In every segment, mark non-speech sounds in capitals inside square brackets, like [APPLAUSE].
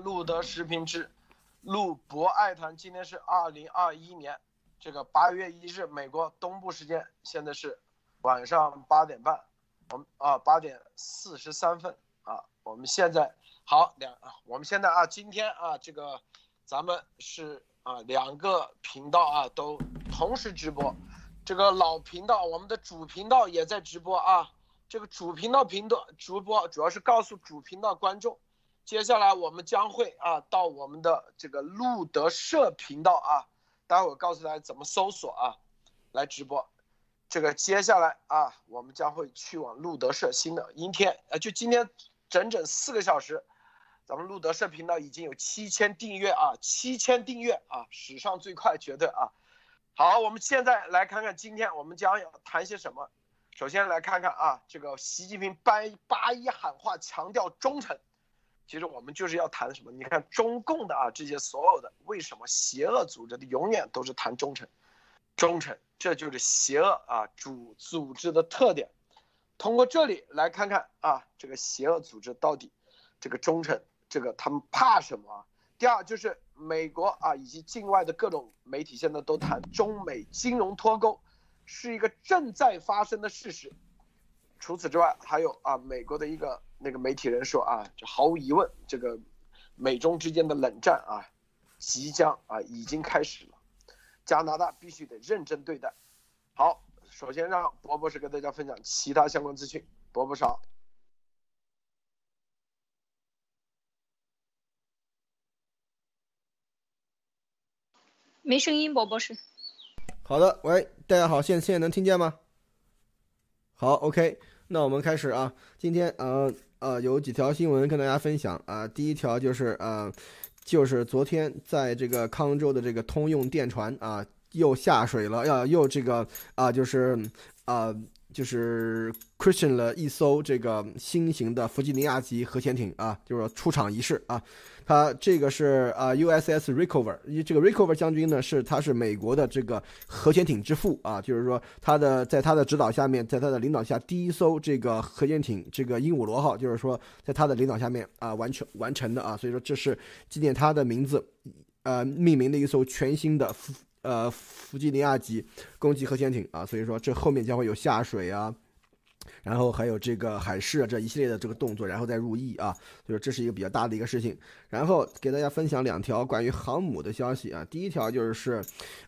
路德时评之路博爱谈。今天是二零二一年这个八月一日，美国东部时间，现在是晚上八点半，我们啊八点四十三分啊，我们现在好两，我们现在啊今天啊这个咱们是啊两个频道啊都同时直播，这个老频道我们的主频道也在直播啊。这个主频道频道直播主要是告诉主频道观众，接下来我们将会啊到我们的这个路德社频道啊，待会儿告诉大家怎么搜索啊，来直播。这个接下来啊，我们将会去往路德社新的阴天，啊，就今天整整四个小时，咱们路德社频道已经有七千订阅啊，七千订阅啊，史上最快绝对啊。好，我们现在来看看今天我们将要谈些什么。首先来看看啊，这个习近平八八一喊话强调忠诚，其实我们就是要谈什么？你看中共的啊这些所有的为什么邪恶组织的永远都是谈忠诚，忠诚，这就是邪恶啊主组织的特点。通过这里来看看啊，这个邪恶组织到底这个忠诚，这个他们怕什么？第二就是美国啊以及境外的各种媒体现在都谈中美金融脱钩。是一个正在发生的事实。除此之外，还有啊，美国的一个那个媒体人说啊，这毫无疑问，这个美中之间的冷战啊，即将啊，已经开始了。加拿大必须得认真对待。好，首先让博博士跟大家分享其他相关资讯。博博士好。没声音，博博士。好的，喂，大家好，现现在能听见吗？好，OK，那我们开始啊。今天呃呃有几条新闻跟大家分享啊。第一条就是呃，就是昨天在这个康州的这个通用电船啊又下水了，要又这个啊就是啊就是 Christian 了一艘这个新型的弗吉尼亚级核潜艇啊，就是出场仪式啊。它这个是啊，USS Rickover，这个 Rickover 将军呢是他是美国的这个核潜艇之父啊，就是说他的在他的指导下面，在他的领导下，第一艘这个核潜艇这个鹦鹉螺号，就是说在他的领导下面啊完全完成的啊，所以说这是纪念他的名字，呃命名的一艘全新的呃弗吉尼亚级攻击核潜艇啊，所以说这后面将会有下水啊。然后还有这个海试啊，这一系列的这个动作，然后再入役啊，所以这是一个比较大的一个事情。然后给大家分享两条关于航母的消息啊，第一条就是，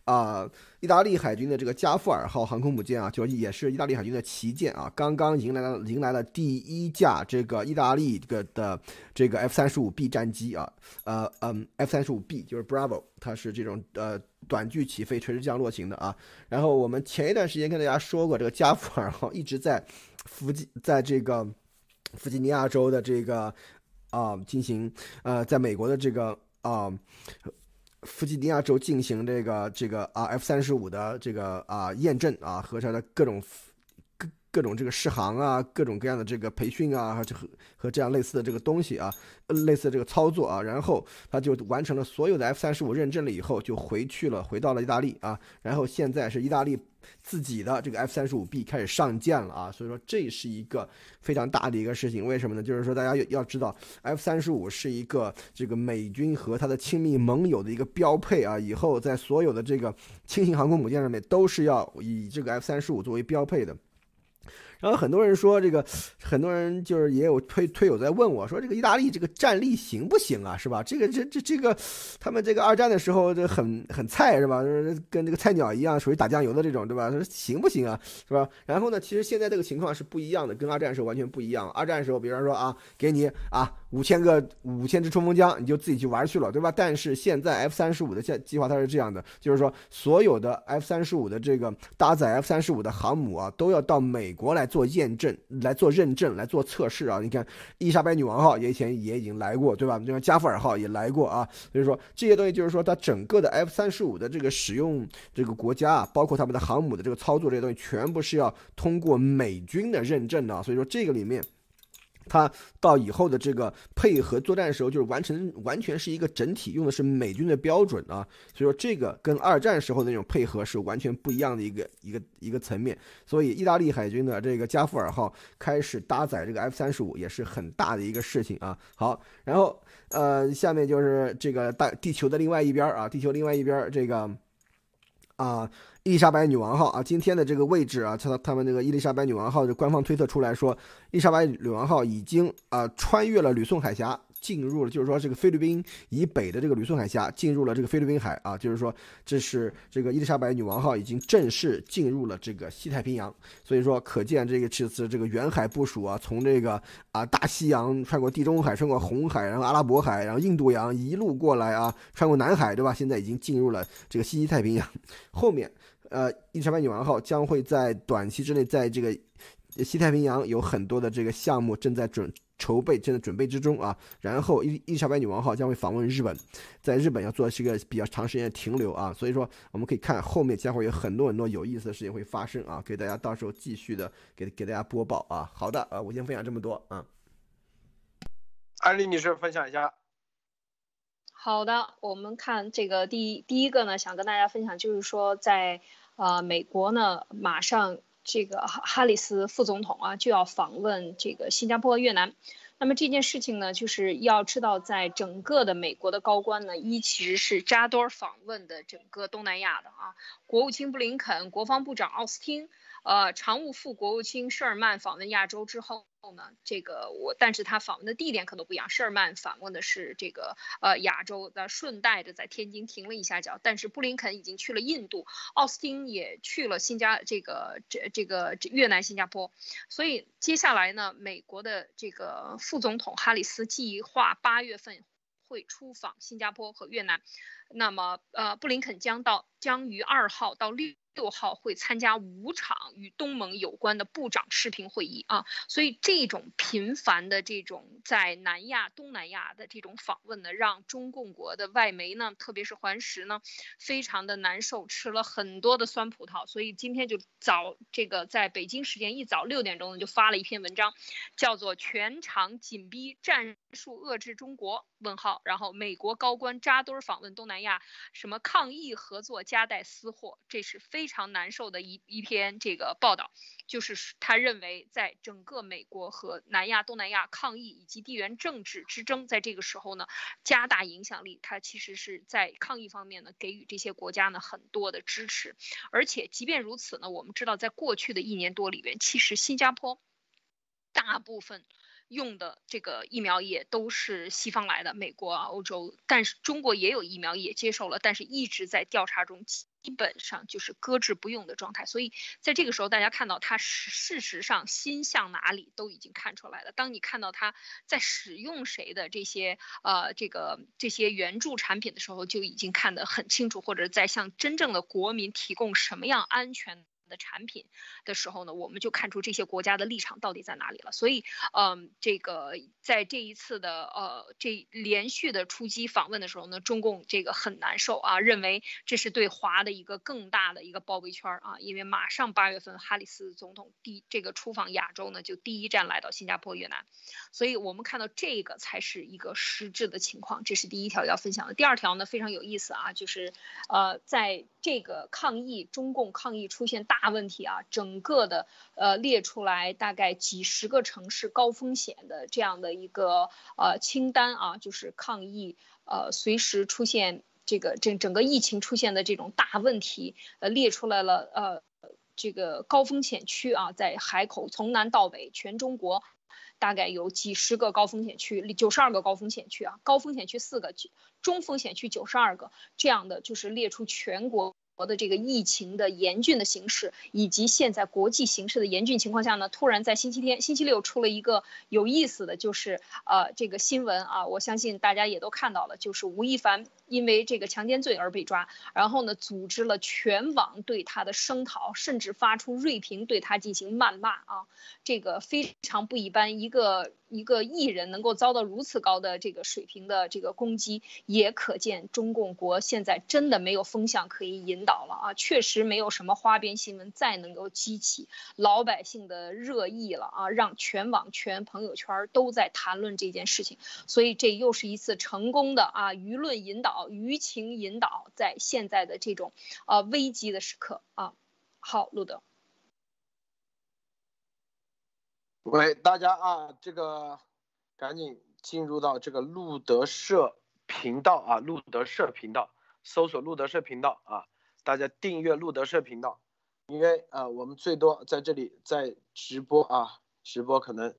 啊，意大利海军的这个加富尔号航空母舰啊，就也是意大利海军的旗舰啊，刚刚迎来了迎来了第一架这个意大利这个的这个 F 三十五 B 战机啊，呃嗯，F 三十五 B 就是 Bravo，它是这种呃。短距起飞、垂直降落型的啊，然后我们前一段时间跟大家说过，这个加普尔号一直在弗吉，在这个弗吉尼亚州的这个啊进行呃，在美国的这个啊弗吉尼亚州进行这个这个啊 F 三十五的这个啊验证啊和它的各种。各种这个试航啊，各种各样的这个培训啊，和和这样类似的这个东西啊，类似这个操作啊，然后他就完成了所有的 F 三十五认证了以后，就回去了，回到了意大利啊，然后现在是意大利自己的这个 F 三十五 B 开始上舰了啊，所以说这是一个非常大的一个事情，为什么呢？就是说大家要要知道，F 三十五是一个这个美军和他的亲密盟友的一个标配啊，以后在所有的这个轻型航空母舰上面都是要以这个 F 三十五作为标配的。然后很多人说这个，很多人就是也有推推友在问我说，这个意大利这个战力行不行啊？是吧？这个这这这个，他们这个二战的时候这很很菜是吧？跟这个菜鸟一样，属于打酱油的这种对吧？说行不行啊？是吧？然后呢，其实现在这个情况是不一样的，跟二战时候完全不一样。二战时候，比方说啊，给你啊。五千个五千支冲锋枪，你就自己去玩去了，对吧？但是现在 F 三十五的计计划它是这样的，就是说所有的 F 三十五的这个搭载 F 三十五的航母啊，都要到美国来做验证、来做认证、来做测试啊。你看，伊莎白女王号也以前也已经来过，对吧？就像加富尔号也来过啊。所以说这些东西就是说，它整个的 F 三十五的这个使用这个国家啊，包括他们的航母的这个操作这些东西，全部是要通过美军的认证的。所以说这个里面。它到以后的这个配合作战的时候，就是完成完全是一个整体，用的是美军的标准啊，所以说这个跟二战时候那种配合是完全不一样的一个一个一个层面。所以意大利海军的这个加富尔号开始搭载这个 F 三十五也是很大的一个事情啊。好，然后呃，下面就是这个大地球的另外一边啊，地球另外一边这个啊。伊丽莎白女王号啊，今天的这个位置啊，他他们那个伊丽莎白女王号的官方推测出来说，伊丽莎白女王号已经啊穿越了吕宋海峡。进入了，就是说这个菲律宾以北的这个吕宋海峡进入了这个菲律宾海啊，就是说这是这个伊丽莎白女王号已经正式进入了这个西太平洋，所以说可见这个这次这个远海部署啊，从这个啊大西洋穿过地中海，穿过红海，然后阿拉伯海，然后印度洋一路过来啊，穿过南海，对吧？现在已经进入了这个西西太平洋，后面呃伊丽莎白女王号将会在短期之内在这个西太平洋有很多的这个项目正在准。筹备正在准备之中啊，然后伊伊丽莎白女王号将会访问日本，在日本要做是一个比较长时间的停留啊，所以说我们可以看后面将会有很多很多有意思的事情会发生啊，给大家到时候继续的给给大家播报啊。好的啊，我先分享这么多啊。安利女士分享一下。好的，我们看这个第第一个呢，想跟大家分享就是说在呃美国呢马上。这个哈里斯副总统啊就要访问这个新加坡、越南，那么这件事情呢，就是要知道，在整个的美国的高官呢，一其实是扎堆儿访问的整个东南亚的啊，国务卿布林肯、国防部长奥斯汀。呃，常务副国务卿舍尔曼访问亚洲之后呢，这个我，但是他访问的地点可能不一样。舍尔曼访问的是这个呃亚洲，那顺带着在天津停了一下脚。但是布林肯已经去了印度，奥斯汀也去了新加这个这这个越南、新加坡。所以接下来呢，美国的这个副总统哈里斯计划八月份会出访新加坡和越南。那么呃，布林肯将到将于二号到六。六号会参加五场与东盟有关的部长视频会议啊，所以这种频繁的这种在南亚、东南亚的这种访问呢，让中共国的外媒呢，特别是环时呢，非常的难受，吃了很多的酸葡萄。所以今天就早这个在北京时间一早六点钟呢，就发了一篇文章，叫做“全场紧逼战术遏制中国”问号，然后美国高官扎堆访问东南亚，呀什么抗疫合作夹带私货，这是非。非常难受的一一篇这个报道，就是他认为在整个美国和南亚、东南亚抗疫以及地缘政治之争，在这个时候呢，加大影响力，他其实是在抗疫方面呢，给予这些国家呢很多的支持。而且即便如此呢，我们知道在过去的一年多里边，其实新加坡大部分。用的这个疫苗也都是西方来的，美国啊、欧洲，但是中国也有疫苗也接受了，但是一直在调查中，基本上就是搁置不用的状态。所以在这个时候，大家看到它事实上心向哪里都已经看出来了。当你看到它在使用谁的这些呃这个这些援助产品的时候，就已经看得很清楚，或者在向真正的国民提供什么样安全。的产品的时候呢，我们就看出这些国家的立场到底在哪里了。所以，嗯，这个在这一次的呃这连续的出击访问的时候呢，中共这个很难受啊，认为这是对华的一个更大的一个包围圈啊，因为马上八月份哈里斯总统第这个出访亚洲呢，就第一站来到新加坡、越南，所以我们看到这个才是一个实质的情况。这是第一条要分享的。第二条呢非常有意思啊，就是呃在这个抗议中共抗议出现大。大问题啊，整个的呃列出来大概几十个城市高风险的这样的一个呃清单啊，就是抗疫呃随时出现这个整整个疫情出现的这种大问题，呃列出来了呃这个高风险区啊，在海口从南到北全中国大概有几十个高风险区，九十二个高风险区啊，高风险区四个，中风险区九十二个，这样的就是列出全国。国的这个疫情的严峻的形势，以及现在国际形势的严峻情况下呢，突然在星期天、星期六出了一个有意思的就是呃这个新闻啊，我相信大家也都看到了，就是吴亦凡因为这个强奸罪而被抓，然后呢组织了全网对他的声讨，甚至发出锐评对他进行谩骂啊，这个非常不一般，一个一个艺人能够遭到如此高的这个水平的这个攻击，也可见中共国现在真的没有风向可以引。导了啊，确实没有什么花边新闻再能够激起老百姓的热议了啊，让全网全朋友圈都在谈论这件事情，所以这又是一次成功的啊舆论引导、舆情引导，在现在的这种呃危机的时刻啊。好，路德。喂，大家啊，这个赶紧进入到这个路德社频道啊，路德社频道，搜索路德社频道啊，大家订阅路德社频道，因为啊，我们最多在这里在直播啊，直播可能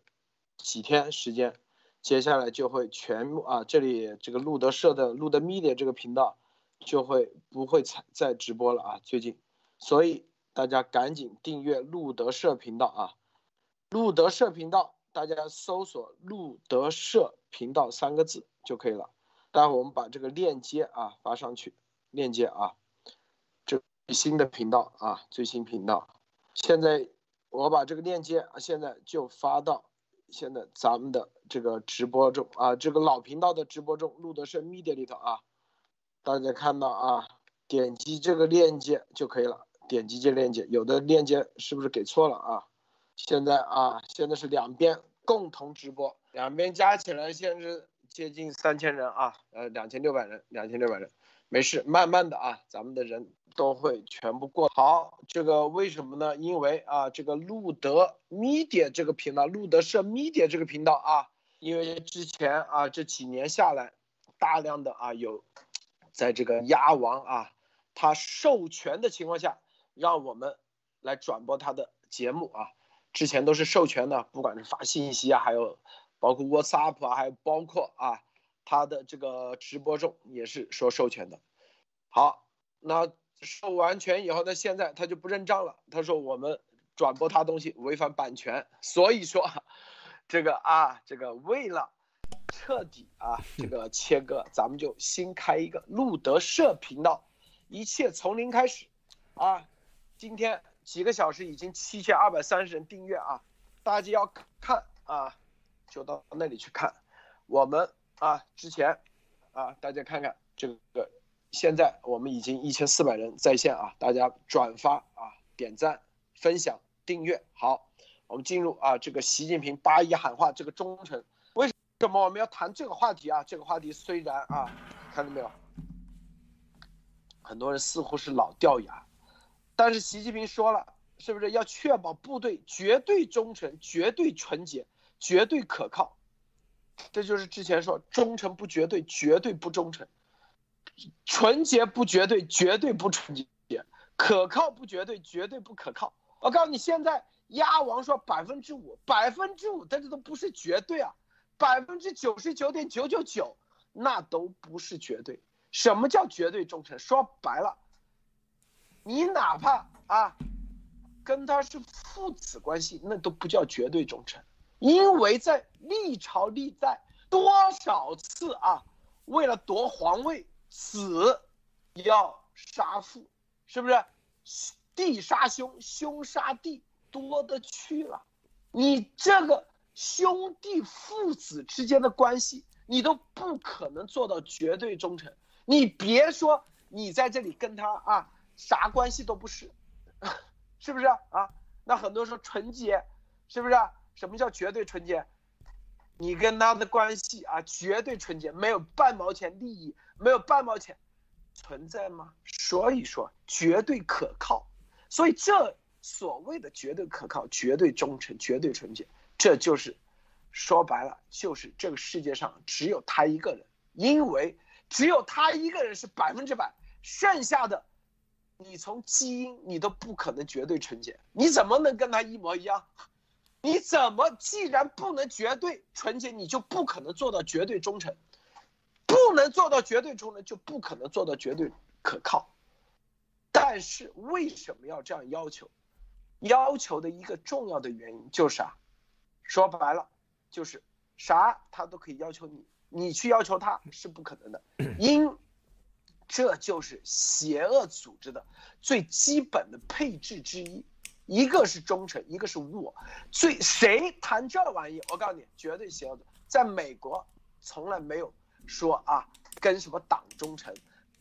几天时间，接下来就会全部啊，这里这个路德社的路德 media 这个频道就会不会再再直播了啊，最近，所以大家赶紧订阅路德社频道啊，路德社频道。大家搜索“路德社频道”三个字就可以了。待会我们把这个链接啊发上去，链接啊，这新的频道啊，最新频道。现在我把这个链接啊，现在就发到现在咱们的这个直播中啊，这个老频道的直播中，录的是 media 里头啊，大家看到啊，点击这个链接就可以了。点击这链接，有的链接是不是给错了啊？现在啊，现在是两边共同直播，两边加起来现在是接近三千人啊，呃，两千六百人，两千六百人，没事，慢慢的啊，咱们的人都会全部过好。这个为什么呢？因为啊，这个路德 media 这个频道，路德社 media 这个频道啊，因为之前啊这几年下来，大量的啊有，在这个鸭王啊，他授权的情况下，让我们来转播他的节目啊。之前都是授权的，不管是发信息啊，还有包括 WhatsApp 啊，还有包括啊，他的这个直播中也是说授权的。好，那授完权以后呢，现在他就不认账了。他说我们转播他东西违反版权，所以说这个啊，这个为了彻底啊这个切割，咱们就新开一个路德社频道，一切从零开始啊，今天。几个小时已经七千二百三十人订阅啊！大家要看啊，就到那里去看。我们啊，之前啊，大家看看这个，现在我们已经一千四百人在线啊，大家转发啊，点赞、分享、订阅。好，我们进入啊，这个习近平八一喊话这个忠诚，为什么我们要谈这个话题啊？这个话题虽然啊，看到没有，很多人似乎是老掉牙。但是习近平说了，是不是要确保部队绝对忠诚、绝对纯洁、绝对可靠？这就是之前说忠诚不绝对，绝对不忠诚；纯洁不绝对，绝对不纯洁；可靠不绝对，绝对不可靠。我告诉你，现在鸭王说百分之五，百分之五，但这都不是绝对啊，百分之九十九点九九九，那都不是绝对。什么叫绝对忠诚？说白了。你哪怕啊，跟他是父子关系，那都不叫绝对忠诚，因为在历朝历代多少次啊，为了夺皇位，子要杀父，是不是？弟杀兄，兄杀弟，多的去了。你这个兄弟父子之间的关系，你都不可能做到绝对忠诚。你别说你在这里跟他啊。啥关系都不是，是不是啊？那很多说纯洁，是不是？什么叫绝对纯洁？你跟他的关系啊，绝对纯洁，没有半毛钱利益，没有半毛钱存在吗？所以说绝对可靠。所以这所谓的绝对可靠、绝对忠诚、绝对纯洁，这就是说白了，就是这个世界上只有他一个人，因为只有他一个人是百分之百，剩下的。你从基因你都不可能绝对纯洁，你怎么能跟他一模一样？你怎么既然不能绝对纯洁，你就不可能做到绝对忠诚，不能做到绝对忠诚，就不可能做到绝对可靠。但是为什么要这样要求？要求的一个重要的原因就是啊，说白了就是啥他都可以要求你，你去要求他是不可能的，[CLEARS THROAT] 因。这就是邪恶组织的最基本的配置之一，一个是忠诚，一个是无我。最谁谈这玩意，我告诉你，绝对邪恶的。在美国，从来没有说啊，跟什么党忠诚，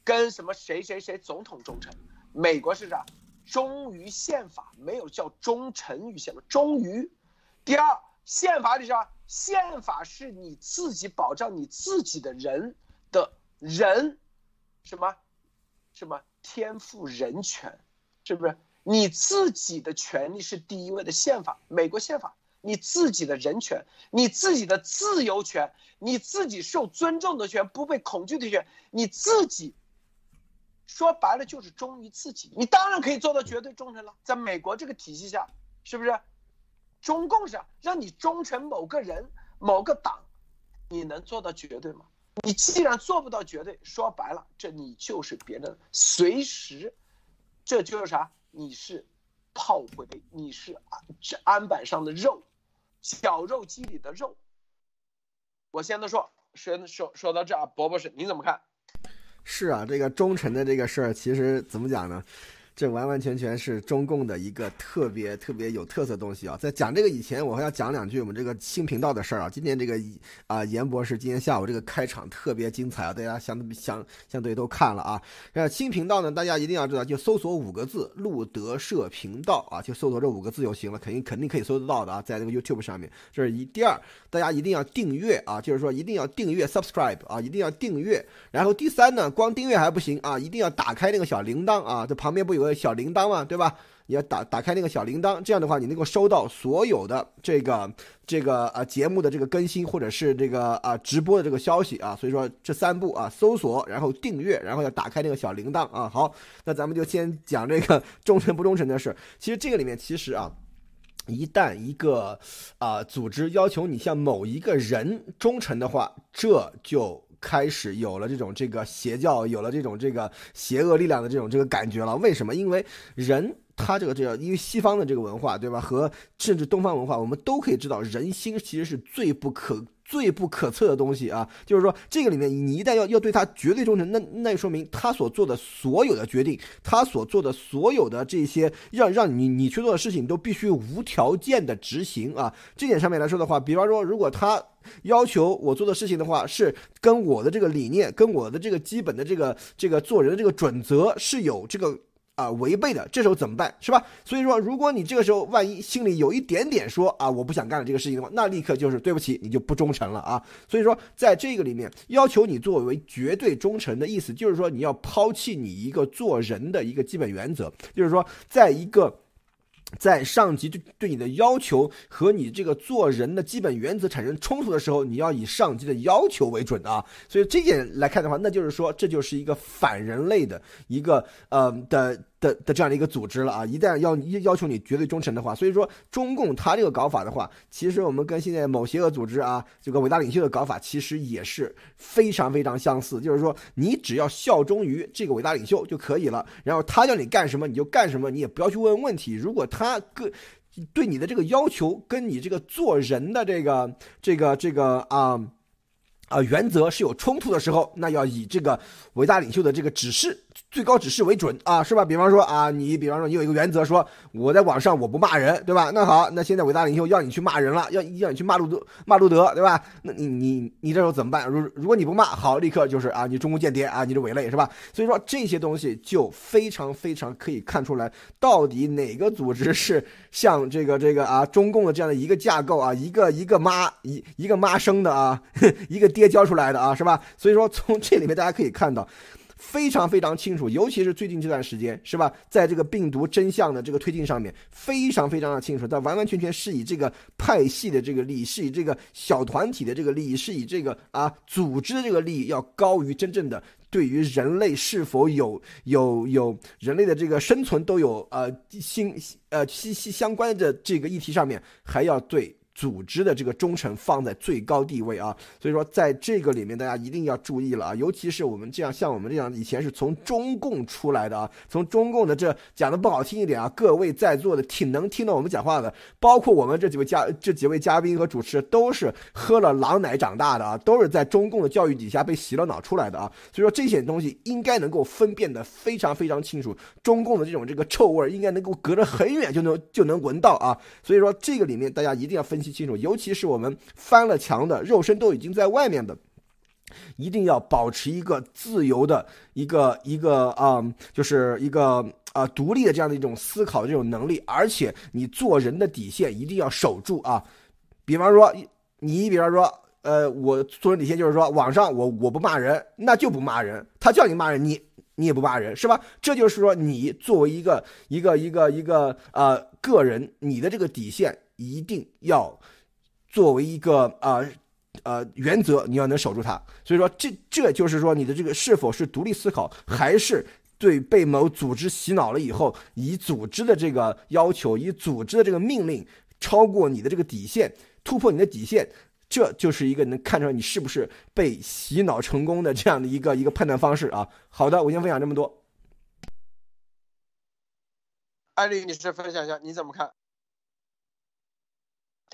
跟什么谁谁谁总统忠诚。美国是啥？忠于宪法，没有叫忠诚于宪法，忠于。第二，宪法里啥？宪法是你自己保障你自己的人的人。什么，什么天赋人权，是不是？你自己的权利是第一位的宪法，美国宪法你自己的人权，你自己的自由权，你自己受尊重的权，不被恐惧的权，你自己。说白了就是忠于自己，你当然可以做到绝对忠诚了。在美国这个体系下，是不是？中共是让你忠诚某个人、某个党，你能做到绝对吗？你既然做不到绝对，说白了，这你就是别人随时，这就是啥？你是炮灰，你是安这案板上的肉，绞肉机里的肉。我现在说说说说到这啊，伯伯是你怎么看？是啊，这个忠臣的这个事儿，其实怎么讲呢？这完完全全是中共的一个特别特别有特色东西啊！在讲这个以前，我还要讲两句我们这个新频道的事儿啊。今天这个啊，严博士今天下午这个开场特别精彩啊，大家相相相对都看了啊。呃，新频道呢，大家一定要知道，就搜索五个字“路德社频道”啊，就搜索这五个字就行了，肯定肯定可以搜得到的啊，在这个 YouTube 上面。这是一第二，大家一定要订阅啊，就是说一定要订阅 Subscribe 啊，一定要订阅。然后第三呢，光订阅还不行啊，一定要打开那个小铃铛啊，这旁边不有个小铃铛嘛？对吧？你要打打开那个小铃铛，这样的话，你能够收到所有的这个这个啊节目的这个更新，或者是这个啊直播的这个消息啊。所以说这三步啊，搜索，然后订阅，然后要打开那个小铃铛啊。好，那咱们就先讲这个 [LAUGHS] 忠诚不忠诚的事。其实这个里面其实啊，一旦一个啊组织要求你向某一个人忠诚的话，这就开始有了这种这个邪教，有了这种这个邪恶力量的这种这个感觉了。为什么？因为人。他这个这个，因为西方的这个文化，对吧？和甚至东方文化，我们都可以知道，人心其实是最不可、最不可测的东西啊。就是说，这个里面你一旦要要对他绝对忠诚，那那说明他所做的所有的决定，他所做的所有的这些让让你你去做的事情，都必须无条件的执行啊。这点上面来说的话，比方说，如果他要求我做的事情的话，是跟我的这个理念、跟我的这个基本的这个这个做人的这个准则是有这个。啊，违背的，这时候怎么办，是吧？所以说，如果你这个时候万一心里有一点点说啊，我不想干了这个事情的话，那立刻就是对不起，你就不忠诚了啊。所以说，在这个里面，要求你作为绝对忠诚的意思，就是说你要抛弃你一个做人的一个基本原则，就是说，在一个。在上级对对你的要求和你这个做人的基本原则产生冲突的时候，你要以上级的要求为准啊。所以这点来看的话，那就是说这就是一个反人类的一个呃的。的的这样的一个组织了啊！一旦要要求你绝对忠诚的话，所以说中共他这个搞法的话，其实我们跟现在某邪恶组织啊，这个伟大领袖的搞法其实也是非常非常相似。就是说，你只要效忠于这个伟大领袖就可以了，然后他叫你干什么你就干什么，你也不要去问问题。如果他个对你的这个要求跟你这个做人的这个这个这个啊啊原则是有冲突的时候，那要以这个伟大领袖的这个指示。最高指示为准啊，是吧？比方说啊，你比方说你有一个原则，说我在网上我不骂人，对吧？那好，那现在伟大领袖要你去骂人了，要要你去骂路德，骂路德，对吧？那你你你这时候怎么办？如如果你不骂，好，立刻就是啊，你中共间谍啊，你是伪类，是吧？所以说这些东西就非常非常可以看出来，到底哪个组织是像这个这个啊中共的这样的一个架构啊，一个一个妈一一个妈生的啊，[LAUGHS] 一个爹教出来的啊，是吧？所以说从这里面大家可以看到。非常非常清楚，尤其是最近这段时间，是吧？在这个病毒真相的这个推进上面，非常非常的清楚。但完完全全是以这个派系的这个利益，是以这个小团体的这个利益，是以这个啊组织的这个利益要高于真正的对于人类是否有有有人类的这个生存都有呃心呃息息相关的这个议题上面，还要对。组织的这个忠诚放在最高地位啊，所以说在这个里面大家一定要注意了啊，尤其是我们这样像我们这样以前是从中共出来的啊，从中共的这讲的不好听一点啊，各位在座的挺能听到我们讲话的，包括我们这几位嘉这几位嘉宾和主持都是喝了狼奶长大的啊，都是在中共的教育底下被洗了脑出来的啊，所以说这些东西应该能够分辨的非常非常清楚，中共的这种这个臭味应该能够隔着很远就能就能闻到啊，所以说这个里面大家一定要分。记清楚，尤其是我们翻了墙的肉身都已经在外面的，一定要保持一个自由的一个一个啊，就是一个啊独立的这样的一种思考这种能力，而且你做人的底线一定要守住啊。比方说，你比方说，呃，我做人底线就是说，网上我我不骂人，那就不骂人，他叫你骂人，你你也不骂人，是吧？这就是说，你作为一个一个一个一个呃个人，你的这个底线。一定要作为一个啊呃原则，你要能守住它。所以说，这这就是说你的这个是否是独立思考，还是对被某组织洗脑了以后，以组织的这个要求，以组织的这个命令超过你的这个底线，突破你的底线。这就是一个能看出来你是不是被洗脑成功的这样的一个一个判断方式啊。好的，我先分享这么多。艾丽女士分享一下，你怎么看？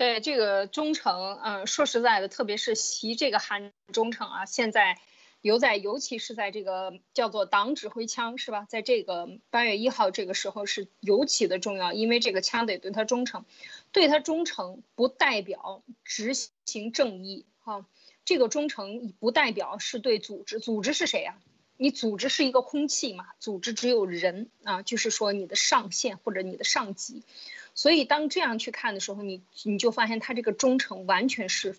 对这个忠诚，嗯，说实在的，特别是习这个喊忠诚啊，现在尤在，尤其是在这个叫做党指挥枪是吧？在这个八月一号这个时候是尤其的重要，因为这个枪得对他忠诚。对他忠诚不代表执行正义，哈，这个忠诚不代表是对组织，组织是谁呀？你组织是一个空气嘛？组织只有人啊，就是说你的上线或者你的上级，所以当这样去看的时候，你你就发现他这个忠诚完全是，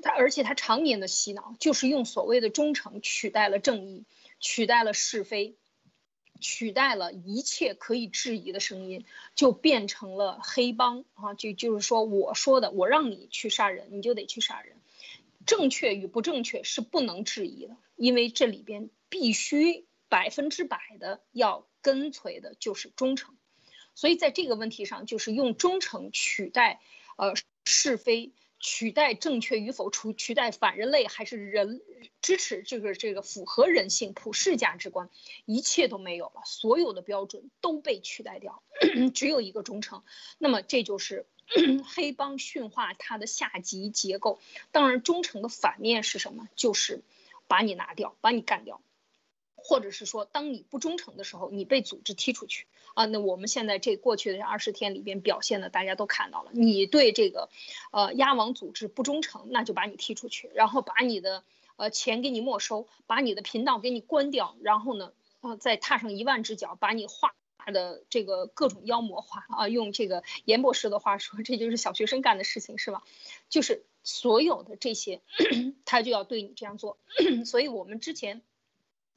他而且他常年的洗脑，就是用所谓的忠诚取代了正义，取代了是非。取代了一切可以质疑的声音，就变成了黑帮啊！就就是说，我说的，我让你去杀人，你就得去杀人。正确与不正确是不能质疑的，因为这里边必须百分之百的要跟随的就是忠诚。所以在这个问题上，就是用忠诚取代呃是非。取代正确与否，除取代反人类还是人支持这个这个符合人性普世价值观，一切都没有了，所有的标准都被取代掉，[COUGHS] 只有一个忠诚。那么这就是 [COUGHS] 黑帮驯化它的下级结构。当然，忠诚的反面是什么？就是把你拿掉，把你干掉。或者是说，当你不忠诚的时候，你被组织踢出去啊。那我们现在这过去的这二十天里边表现的，大家都看到了。你对这个，呃，鸭王组织不忠诚，那就把你踢出去，然后把你的呃钱给你没收，把你的频道给你关掉，然后呢，呃，再踏上一万只脚，把你画的这个各种妖魔化啊。用这个严博士的话说，这就是小学生干的事情，是吧？就是所有的这些，[CLEARS THROAT] 他就要对你这样做。[CLEARS THROAT] 所以我们之前。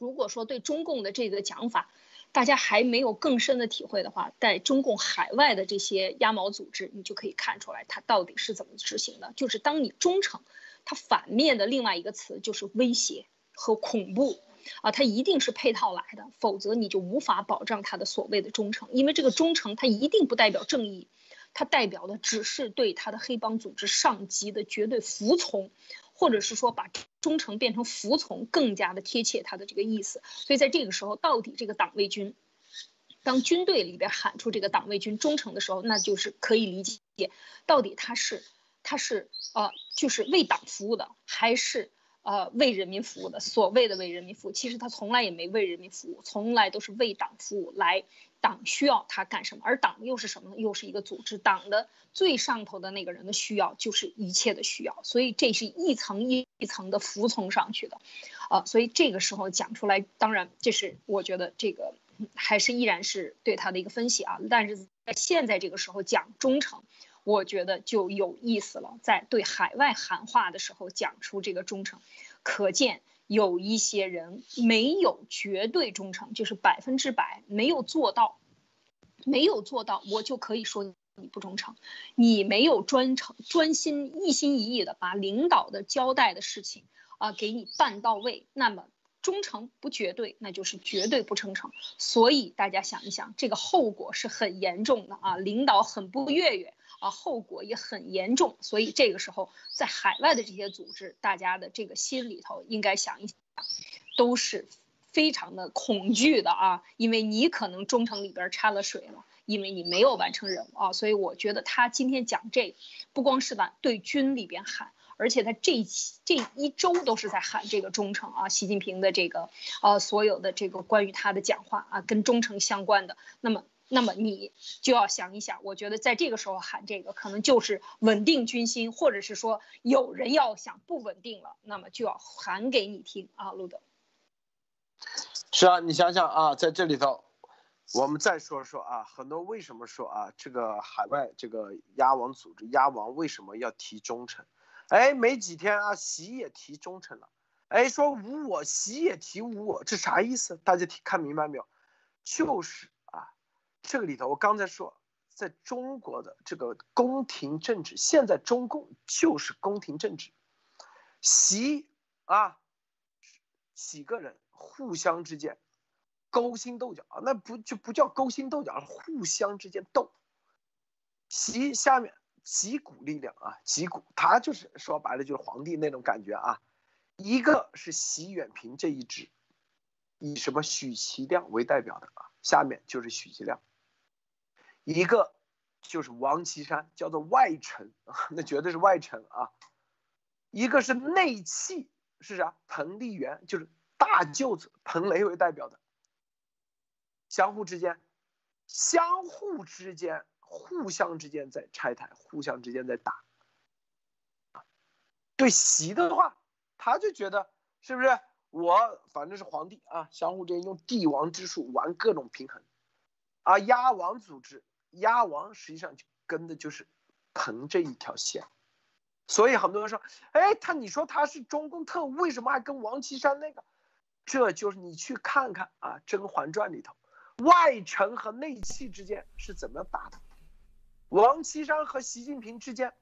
如果说对中共的这个讲法，大家还没有更深的体会的话，在中共海外的这些鸭毛组织，你就可以看出来它到底是怎么执行的。就是当你忠诚，它反面的另外一个词就是威胁和恐怖啊，它一定是配套来的，否则你就无法保障它的所谓的忠诚，因为这个忠诚它一定不代表正义，它代表的只是对他的黑帮组织上级的绝对服从。或者是说把忠诚变成服从，更加的贴切他的这个意思。所以在这个时候，到底这个党卫军，当军队里边喊出这个党卫军忠诚的时候，那就是可以理解，到底他是他是呃就是为党服务的，还是呃为人民服务的？所谓的为人民服务，其实他从来也没为人民服务，从来都是为党服务来。党需要他干什么？而党又是什么呢？又是一个组织。党的最上头的那个人的需要就是一切的需要，所以这是一层一一层的服从上去的，啊，所以这个时候讲出来，当然这是我觉得这个还是依然是对他的一个分析啊。但是在现在这个时候讲忠诚，我觉得就有意思了。在对海外喊话的时候讲出这个忠诚，可见。有一些人没有绝对忠诚，就是百分之百没有做到，没有做到，我就可以说你不忠诚，你没有专诚、专心、一心一意的把领导的交代的事情啊给你办到位，那么忠诚不绝对，那就是绝对不忠诚。所以大家想一想，这个后果是很严重的啊，领导很不悦悦。啊，后果也很严重，所以这个时候在海外的这些组织，大家的这个心里头应该想一想，都是非常的恐惧的啊，因为你可能忠诚里边掺了水了，因为你没有完成任务啊，所以我觉得他今天讲这，不光是在对军里边喊，而且他这这一周都是在喊这个忠诚啊，习近平的这个呃所有的这个关于他的讲话啊，跟忠诚相关的，那么。那么你就要想一想，我觉得在这个时候喊这个，可能就是稳定军心，或者是说有人要想不稳定了，那么就要喊给你听啊，路德。是啊，你想想啊，在这里头，我们再说说啊，很多为什么说啊，这个海外这个鸭王组织，鸭王为什么要提忠诚？哎，没几天啊，习也提忠诚了，哎，说无我，习也提无我，这啥意思？大家听看明白没有？就是啊。这个里头，我刚才说，在中国的这个宫廷政治，现在中共就是宫廷政治，习啊，几个人互相之间勾心斗角啊，那不就不叫勾心斗角，互相之间斗。习下面几股力量啊，几股，他就是说白了就是皇帝那种感觉啊，一个是习远平这一支，以什么许其亮为代表的啊，下面就是许其亮。一个就是王岐山，叫做外臣，[LAUGHS] 那绝对是外臣啊。一个是内戚，是啥？彭丽媛，就是大舅子彭雷为代表的。相互之间，相互之间，互相之间在拆台，互相之间在打。对习的话，他就觉得是不是我反正是皇帝啊，相互之间用帝王之术玩各种平衡，啊，压王组织。鸭王实际上就跟的就是彭这一条线，所以很多人说，哎，他你说他是中共特务，为什么还跟王岐山那个？这就是你去看看啊，《甄嬛传》里头，外臣和内戚之间是怎么打的？王岐山和习近平之间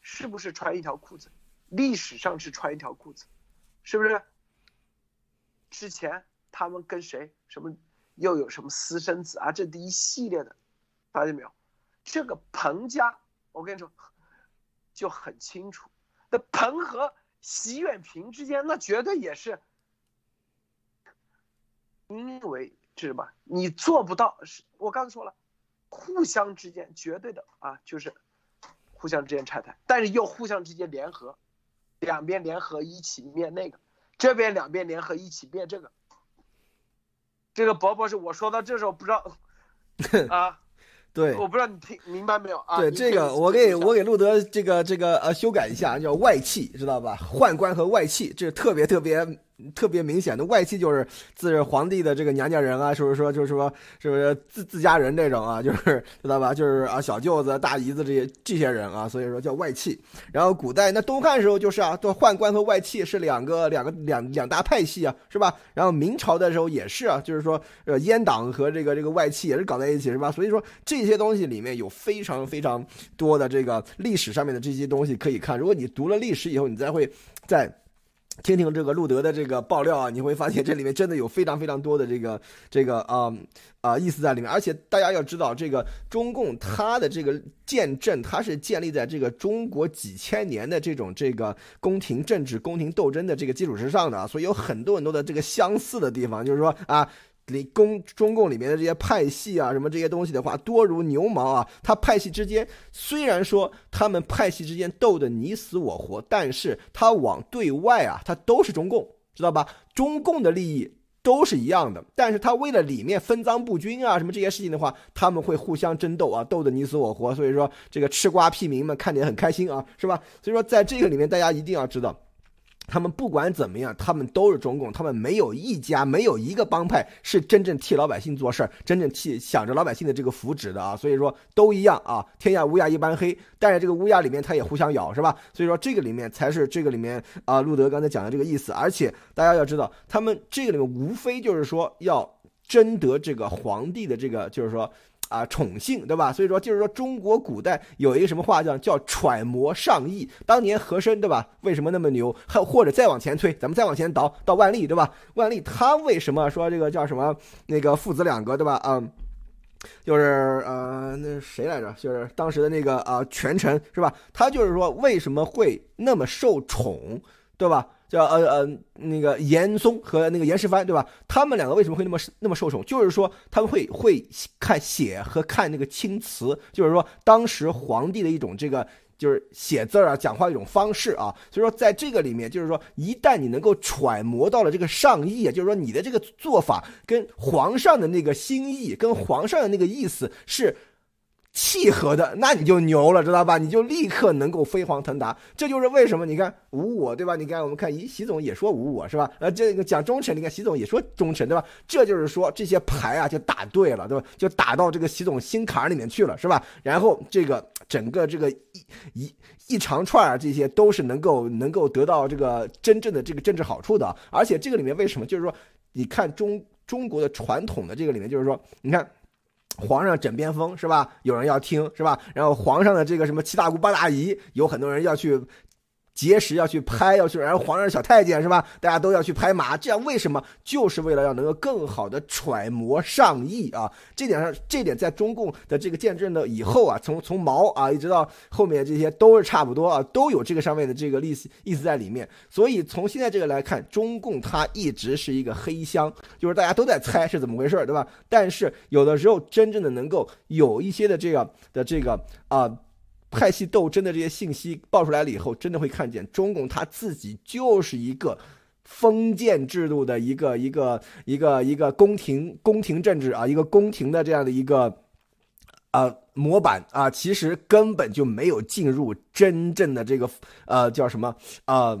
是不是穿一条裤子？历史上是穿一条裤子，是不是？之前他们跟谁？什么又有什么私生子啊？这一系列的。发现没有，这个彭家，我跟你说，就很清楚。那彭和习远平之间，那绝对也是，因为知道吧？你做不到，是我刚才说了，互相之间绝对的啊，就是互相之间拆台，但是又互相之间联合，两边联合一起灭那个，这边两边联合一起灭这个。这个伯伯是我说到这时候不知道 [LAUGHS] 啊。对，我不知道你听明白没有啊？对这个，我给我给路德这个这个呃修改一下，叫外戚，知道吧？宦官和外戚，这是特别特别。特别明显的外戚就是自皇帝的这个娘家人啊，是不是说就是说是不是自自家人这种啊，就是知道吧？就是啊小舅子、大姨子这些这些人啊，所以说叫外戚。然后古代那东汉时候就是啊，做宦官和外戚是两个两个两两大派系啊，是吧？然后明朝的时候也是啊，就是说呃阉党和这个这个外戚也是搞在一起，是吧？所以说这些东西里面有非常非常多的这个历史上面的这些东西可以看。如果你读了历史以后，你再会在。听听这个路德的这个爆料啊，你会发现这里面真的有非常非常多的这个这个啊啊意思在里面。而且大家要知道，这个中共它的这个建政，它是建立在这个中国几千年的这种这个宫廷政治、宫廷斗争的这个基础之上的，所以有很多很多的这个相似的地方，就是说啊。里共中共里面的这些派系啊，什么这些东西的话，多如牛毛啊。他派系之间虽然说他们派系之间斗得你死我活，但是他往对外啊，他都是中共，知道吧？中共的利益都是一样的。但是他为了里面分赃不均啊，什么这些事情的话，他们会互相争斗啊，斗得你死我活。所以说这个吃瓜屁民们看着很开心啊，是吧？所以说在这个里面，大家一定要知道。他们不管怎么样，他们都是中共，他们没有一家，没有一个帮派是真正替老百姓做事儿，真正替想着老百姓的这个福祉的啊。所以说都一样啊，天下乌鸦一般黑。但是这个乌鸦里面它也互相咬，是吧？所以说这个里面才是这个里面啊，路德刚才讲的这个意思。而且大家要知道，他们这个里面无非就是说要争得这个皇帝的这个，就是说。啊，宠幸，对吧？所以说，就是说，中国古代有一个什么话叫叫揣摩上意。当年和珅，对吧？为什么那么牛？还或者再往前推，咱们再往前倒到万历，对吧？万历他为什么说这个叫什么那个父子两个，对吧？嗯，就是呃，那谁来着？就是当时的那个啊权臣，是吧？他就是说为什么会那么受宠，对吧？叫呃呃那个严嵩和那个严世蕃，对吧？他们两个为什么会那么那么受宠？就是说他们会会看写和看那个青词，就是说当时皇帝的一种这个就是写字啊、讲话的一种方式啊。所以说在这个里面，就是说一旦你能够揣摩到了这个上意，就是说你的这个做法跟皇上的那个心意、跟皇上的那个意思是。契合的，那你就牛了，知道吧？你就立刻能够飞黄腾达。这就是为什么你看无我，对吧？你看我们看，咦，习总也说无我是吧？呃，这个讲忠诚，你看习总也说忠诚，对吧？这就是说这些牌啊就打对了，对吧？就打到这个习总心坎里面去了，是吧？然后这个整个这个一一一长串啊，这些都是能够能够得到这个真正的这个政治好处的。而且这个里面为什么？就是说，你看中中国的传统的这个里面，就是说，你看。皇上枕边风是吧？有人要听是吧？然后皇上的这个什么七大姑八大姨，有很多人要去。节食要去拍，[LAUGHS] 要去，然后皇上小太监是吧？大家都要去拍马，这样为什么？就是为了要能够更好的揣摩上意啊！这点上，这点在中共的这个见证的以后啊，从从毛啊一直到后面这些都是差不多啊，都有这个上面的这个意思意思在里面。所以从现在这个来看，中共它一直是一个黑箱，就是大家都在猜是怎么回事，对吧？但是有的时候真正的能够有一些的这个的这个啊。派系斗争的这些信息爆出来了以后，真的会看见中共他自己就是一个封建制度的一个一个一个一个宫廷宫廷政治啊，一个宫廷的这样的一个呃模板啊，其实根本就没有进入真正的这个呃叫什么呃。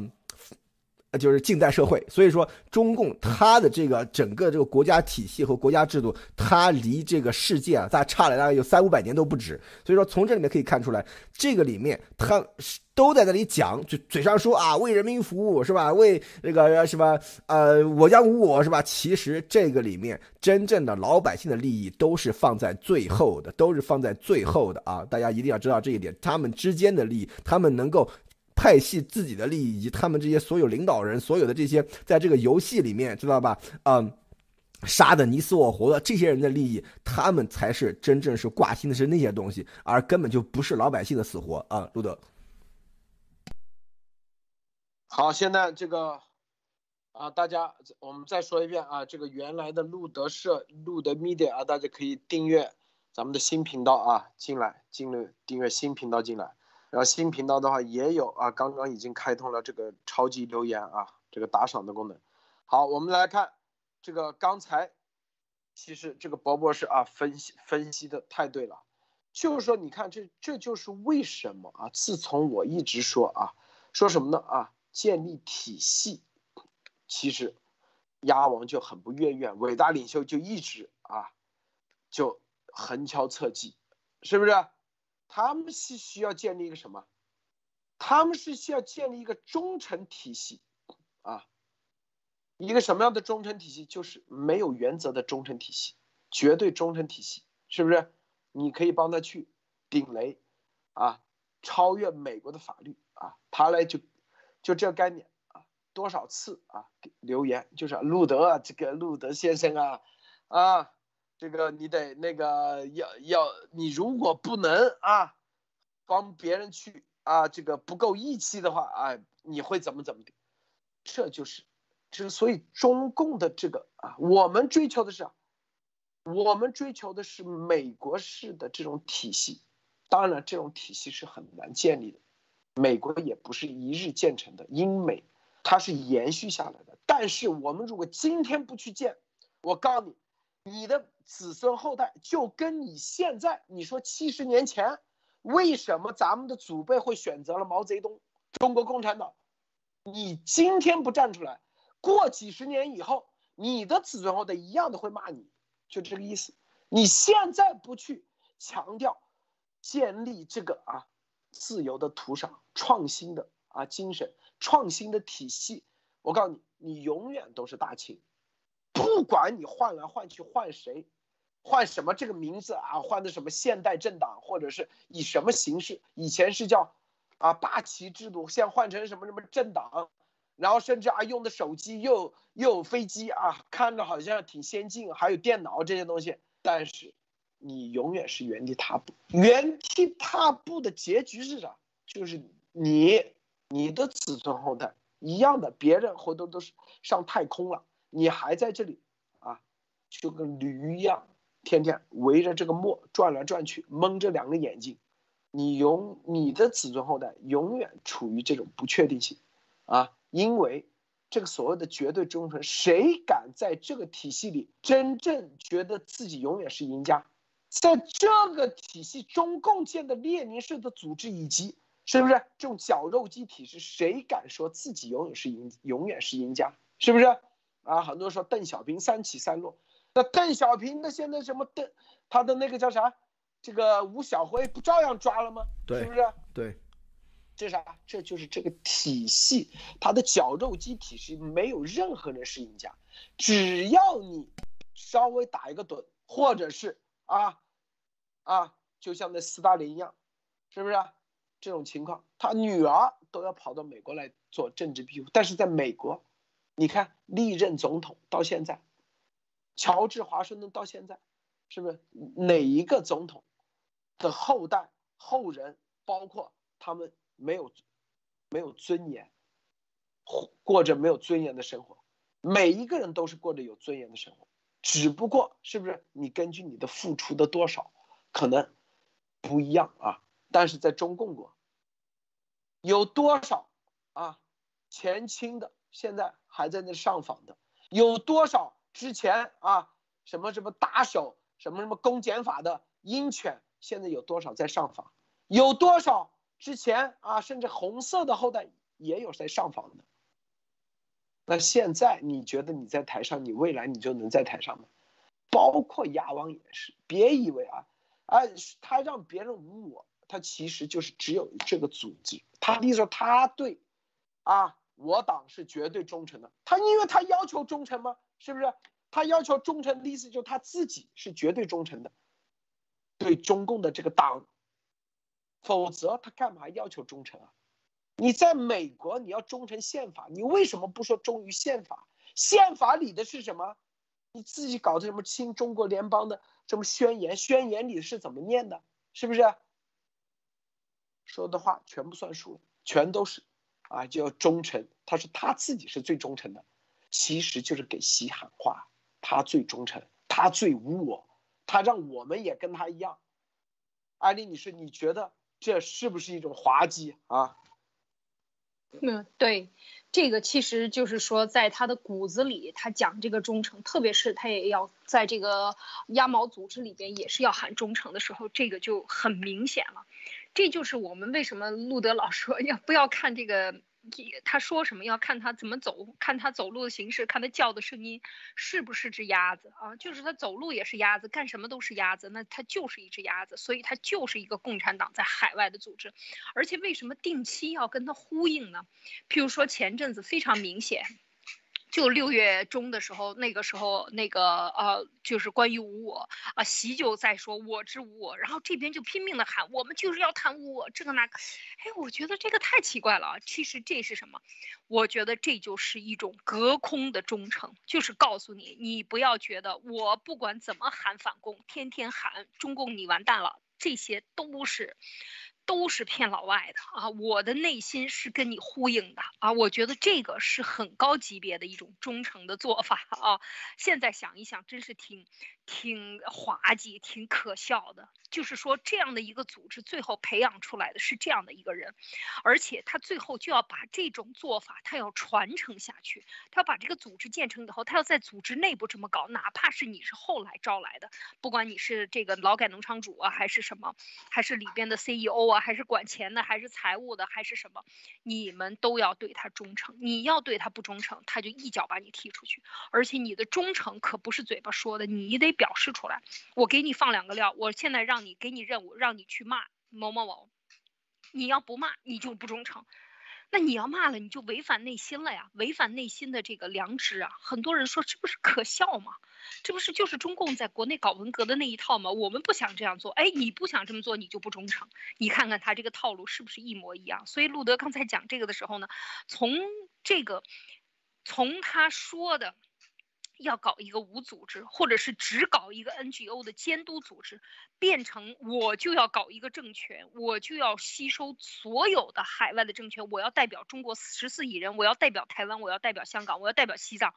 就是近代社会，所以说中共它的这个整个这个国家体系和国家制度，它离这个世界啊，它差了大概有三五百年都不止。所以说从这里面可以看出来，这个里面他都在那里讲，就嘴上说啊为人民服务是吧？为那个什么呃我家无我是吧？其实这个里面真正的老百姓的利益都是放在最后的，都是放在最后的啊！大家一定要知道这一点，他们之间的利益，他们能够。派系自己的利益，以及他们这些所有领导人，所有的这些在这个游戏里面，知道吧？嗯，杀的你死我活的这些人的利益，他们才是真正是挂心的是那些东西，而根本就不是老百姓的死活啊！路德，好，现在这个啊，大家我们再说一遍啊，这个原来的路德社、路德 media 啊，大家可以订阅咱们的新频道啊，进来进入订阅新频道进来。然后新频道的话也有啊，刚刚已经开通了这个超级留言啊，这个打赏的功能。好，我们来看这个刚才，其实这个博博士啊分析分析的太对了，就是说你看这这就是为什么啊？自从我一直说啊，说什么呢啊？建立体系，其实鸭王就很不愿意，伟大领袖就一直啊就横敲侧击，是不是？他们是需要建立一个什么？他们是需要建立一个忠诚体系，啊，一个什么样的忠诚体系？就是没有原则的忠诚体系，绝对忠诚体系，是不是？你可以帮他去顶雷，啊，超越美国的法律啊，他来就就这个概念啊，多少次啊留言就是路德啊，这个路德先生啊，啊。这个你得那个要要你如果不能啊，帮别人去啊，这个不够义气的话啊，你会怎么怎么的？这就是，之所以中共的这个啊，我们追求的是，我们追求的是美国式的这种体系。当然，这种体系是很难建立的，美国也不是一日建成的，英美它是延续下来的。但是我们如果今天不去建，我告诉你。你的子孙后代就跟你现在，你说七十年前，为什么咱们的祖辈会选择了毛泽东、中国共产党？你今天不站出来，过几十年以后，你的子孙后代一样的会骂你，就这个意思。你现在不去强调建立这个啊自由的土壤、创新的啊精神、创新的体系，我告诉你，你永远都是大清。不管你换来换去换谁，换什么这个名字啊，换的什么现代政党，或者是以什么形式？以前是叫啊八旗制度，现在换成什么什么政党，然后甚至啊用的手机又又飞机啊，看着好像挺先进，还有电脑这些东西，但是你永远是原地踏步。原地踏步的结局是啥？就是你你的子孙后代一样的，别人回头都是上太空了。你还在这里啊，就跟驴一样，天天围着这个磨转来转去，蒙着两个眼睛。你永你的子孙后代永远处于这种不确定性，啊，因为这个所谓的绝对忠诚，谁敢在这个体系里真正觉得自己永远是赢家？在这个体系，中共建的列宁式的组织以及是不是这种绞肉机体制，谁敢说自己永远是赢，永远是赢家？是不是？啊，很多人说邓小平三起三落，那邓小平的现在什么邓，他的那个叫啥？这个吴晓辉不照样抓了吗？对，是不是？对，这啥？这就是这个体系，他的绞肉机体系，没有任何人是赢家，只要你稍微打一个盹，或者是啊啊，就像那斯大林一样，是不是？这种情况，他女儿都要跑到美国来做政治庇护。但是在美国，你看历任总统到现在，乔治华盛顿到现在，是不是哪一个总统的后代后人，包括他们没有没有尊严，过着没有尊严的生活？每一个人都是过着有尊严的生活，只不过是不是你根据你的付出的多少，可能不一样啊？但是在中共国，有多少啊前清的现在还在那上访的？有多少之前啊什么什么打手什么什么公检法的鹰犬？现在有多少在上访？有多少之前啊甚至红色的后代也有在上访的？那现在你觉得你在台上，你未来你就能在台上吗？包括鸭王也是，别以为啊，啊他让别人无我。他其实就是只有这个组织，他意思说他对，啊，我党是绝对忠诚的。他因为他要求忠诚吗？是不是？他要求忠诚的意思就是他自己是绝对忠诚的，对中共的这个党。否则他干嘛要求忠诚啊？你在美国你要忠诚宪法，你为什么不说忠于宪法？宪法里的是什么？你自己搞的什么新中国联邦的什么宣言？宣言里是怎么念的？是不是？说的话全部算数，全都是，啊，就要忠诚。他说他自己是最忠诚的，其实就是给西喊话，他最忠诚，他最无我，他让我们也跟他一样。艾丽女士，你觉得这是不是一种滑稽啊？嗯，对，这个其实就是说，在他的骨子里，他讲这个忠诚，特别是他也要在这个鸭毛组织里边也是要喊忠诚的时候，这个就很明显了。这就是我们为什么路德老说要不要看这个，他说什么要看他怎么走，看他走路的形式，看他叫的声音是不是只鸭子啊？就是他走路也是鸭子，干什么都是鸭子，那他就是一只鸭子，所以他就是一个共产党在海外的组织。而且为什么定期要跟他呼应呢？譬如说前阵子非常明显。就六月中的时候，那个时候那个呃，就是关于无我啊，习就在说我之无我，然后这边就拼命的喊我们就是要谈无我，这个那个，哎，我觉得这个太奇怪了。其实这是什么？我觉得这就是一种隔空的忠诚，就是告诉你，你不要觉得我不管怎么喊反共，天天喊中共你完蛋了，这些都是。都是骗老外的啊！我的内心是跟你呼应的啊！我觉得这个是很高级别的一种忠诚的做法啊！现在想一想，真是挺。挺滑稽、挺可笑的，就是说这样的一个组织，最后培养出来的是这样的一个人，而且他最后就要把这种做法，他要传承下去，他要把这个组织建成以后，他要在组织内部这么搞，哪怕是你是后来招来的，不管你是这个劳改农场主啊，还是什么，还是里边的 CEO 啊，还是管钱的，还是财务的，还是什么，你们都要对他忠诚，你要对他不忠诚，他就一脚把你踢出去，而且你的忠诚可不是嘴巴说的，你得。表示出来，我给你放两个料。我现在让你给你任务，让你去骂某某某。你要不骂，你就不忠诚。那你要骂了，你就违反内心了呀，违反内心的这个良知啊。很多人说这不是可笑吗？这不是就是中共在国内搞文革的那一套吗？我们不想这样做，哎，你不想这么做，你就不忠诚。你看看他这个套路是不是一模一样？所以路德刚才讲这个的时候呢，从这个，从他说的。要搞一个无组织，或者是只搞一个 NGO 的监督组织，变成我就要搞一个政权，我就要吸收所有的海外的政权，我要代表中国十四亿人，我要代表台湾，我要代表香港，我要代表西藏。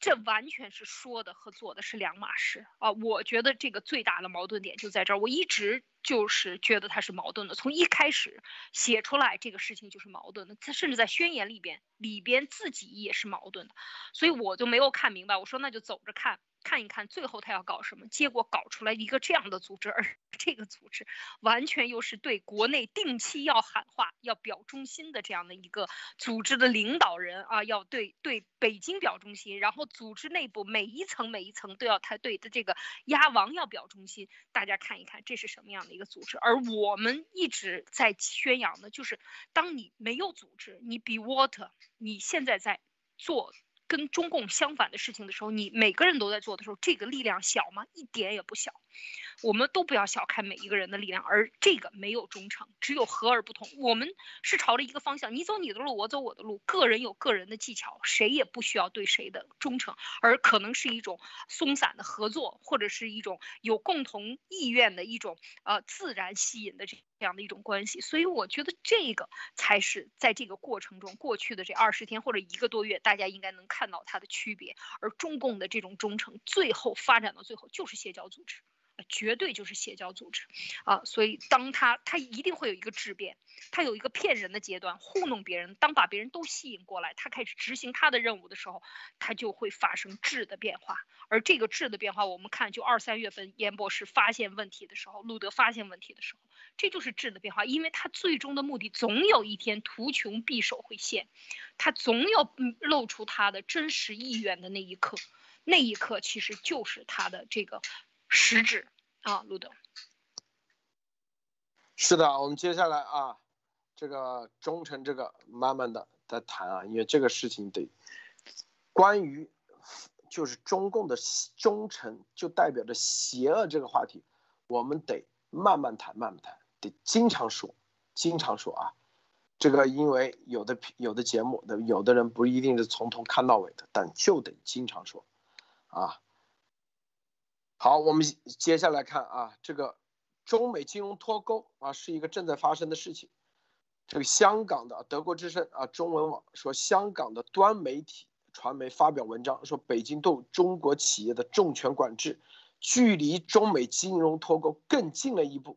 这完全是说的和做的是两码事啊！我觉得这个最大的矛盾点就在这儿。我一直就是觉得它是矛盾的，从一开始写出来这个事情就是矛盾的，他甚至在宣言里边里边自己也是矛盾的，所以我就没有看明白。我说那就走着看。看一看最后他要搞什么，结果搞出来一个这样的组织，而 [LAUGHS] 这个组织完全又是对国内定期要喊话、要表忠心的这样的一个组织的领导人啊，要对对北京表忠心，然后组织内部每一层每一层都要他对的这个鸭王要表忠心。大家看一看这是什么样的一个组织？而我们一直在宣扬的就是，当你没有组织，你 be water，你现在在做。跟中共相反的事情的时候，你每个人都在做的时候，这个力量小吗？一点也不小。我们都不要小看每一个人的力量，而这个没有忠诚，只有和而不同。我们是朝着一个方向，你走你的路，我走我的路，个人有个人的技巧，谁也不需要对谁的忠诚，而可能是一种松散的合作，或者是一种有共同意愿的一种呃自然吸引的这这样的一种关系。所以我觉得这个才是在这个过程中，过去的这二十天或者一个多月，大家应该能看到它的区别。而中共的这种忠诚，最后发展到最后就是邪教组织。绝对就是邪教组织，啊，所以当他他一定会有一个质变，他有一个骗人的阶段，糊弄别人。当把别人都吸引过来，他开始执行他的任务的时候，他就会发生质的变化。而这个质的变化，我们看，就二三月份严博士发现问题的时候，路德发现问题的时候，这就是质的变化，因为他最终的目的总有一天图穷匕首会现，他总有露出他的真实意愿的那一刻，那一刻其实就是他的这个。实质啊，陆总。是的，我们接下来啊，这个忠诚这个慢慢的在谈啊，因为这个事情得关于就是中共的忠诚就代表着邪恶这个话题，我们得慢慢谈，慢慢谈，得经常说，经常说啊。这个因为有的有的节目的有的人不一定是从头看到尾的，但就得经常说啊。好，我们接下来看啊，这个中美金融脱钩啊，是一个正在发生的事情。这个香港的德国之声啊，中文网说，香港的端媒体传媒发表文章说，北京对中国企业的重拳管制，距离中美金融脱钩更近了一步。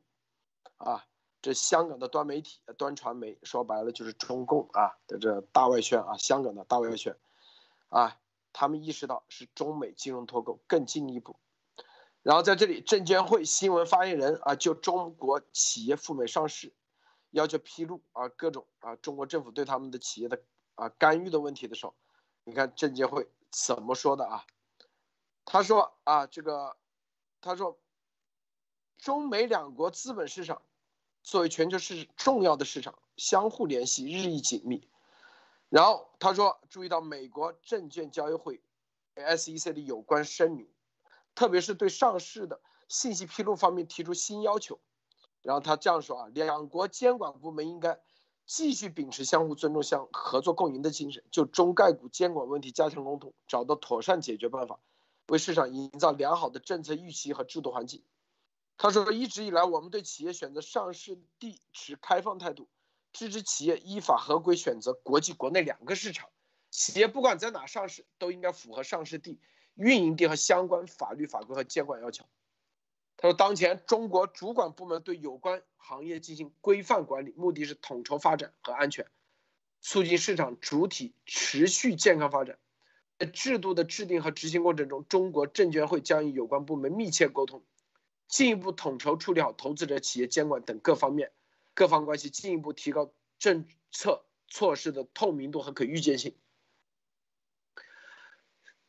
啊，这香港的端媒体、端传媒说白了就是中共啊的这大外宣啊，香港的大外宣，啊，他们意识到是中美金融脱钩更进一步。然后在这里，证监会新闻发言人啊，就中国企业赴美上市，要求披露啊各种啊中国政府对他们的企业的啊干预的问题的时候，你看证监会怎么说的啊？他说啊这个，他说，中美两国资本市场作为全球市重要的市场，相互联系日益紧密。然后他说，注意到美国证券交易会 SEC 的有关声明。特别是对上市的信息披露方面提出新要求，然后他这样说啊，两国监管部门应该继续秉持相互尊重、相合作共赢的精神，就中概股监管问题加强沟通，找到妥善解决办法，为市场营造良好的政策预期和制度环境。他说，一直以来我们对企业选择上市地持开放态度，支持企业依法合规选择国际、国内两个市场。企业不管在哪上市，都应该符合上市地。运营地和相关法律法规和监管要求。他说，当前中国主管部门对有关行业进行规范管理，目的是统筹发展和安全，促进市场主体持续健康发展。在制度的制定和执行过程中，中国证监会将与有关部门密切沟通，进一步统筹处理好投资者、企业监管等各方面各方关系，进一步提高政策措施的透明度和可预见性。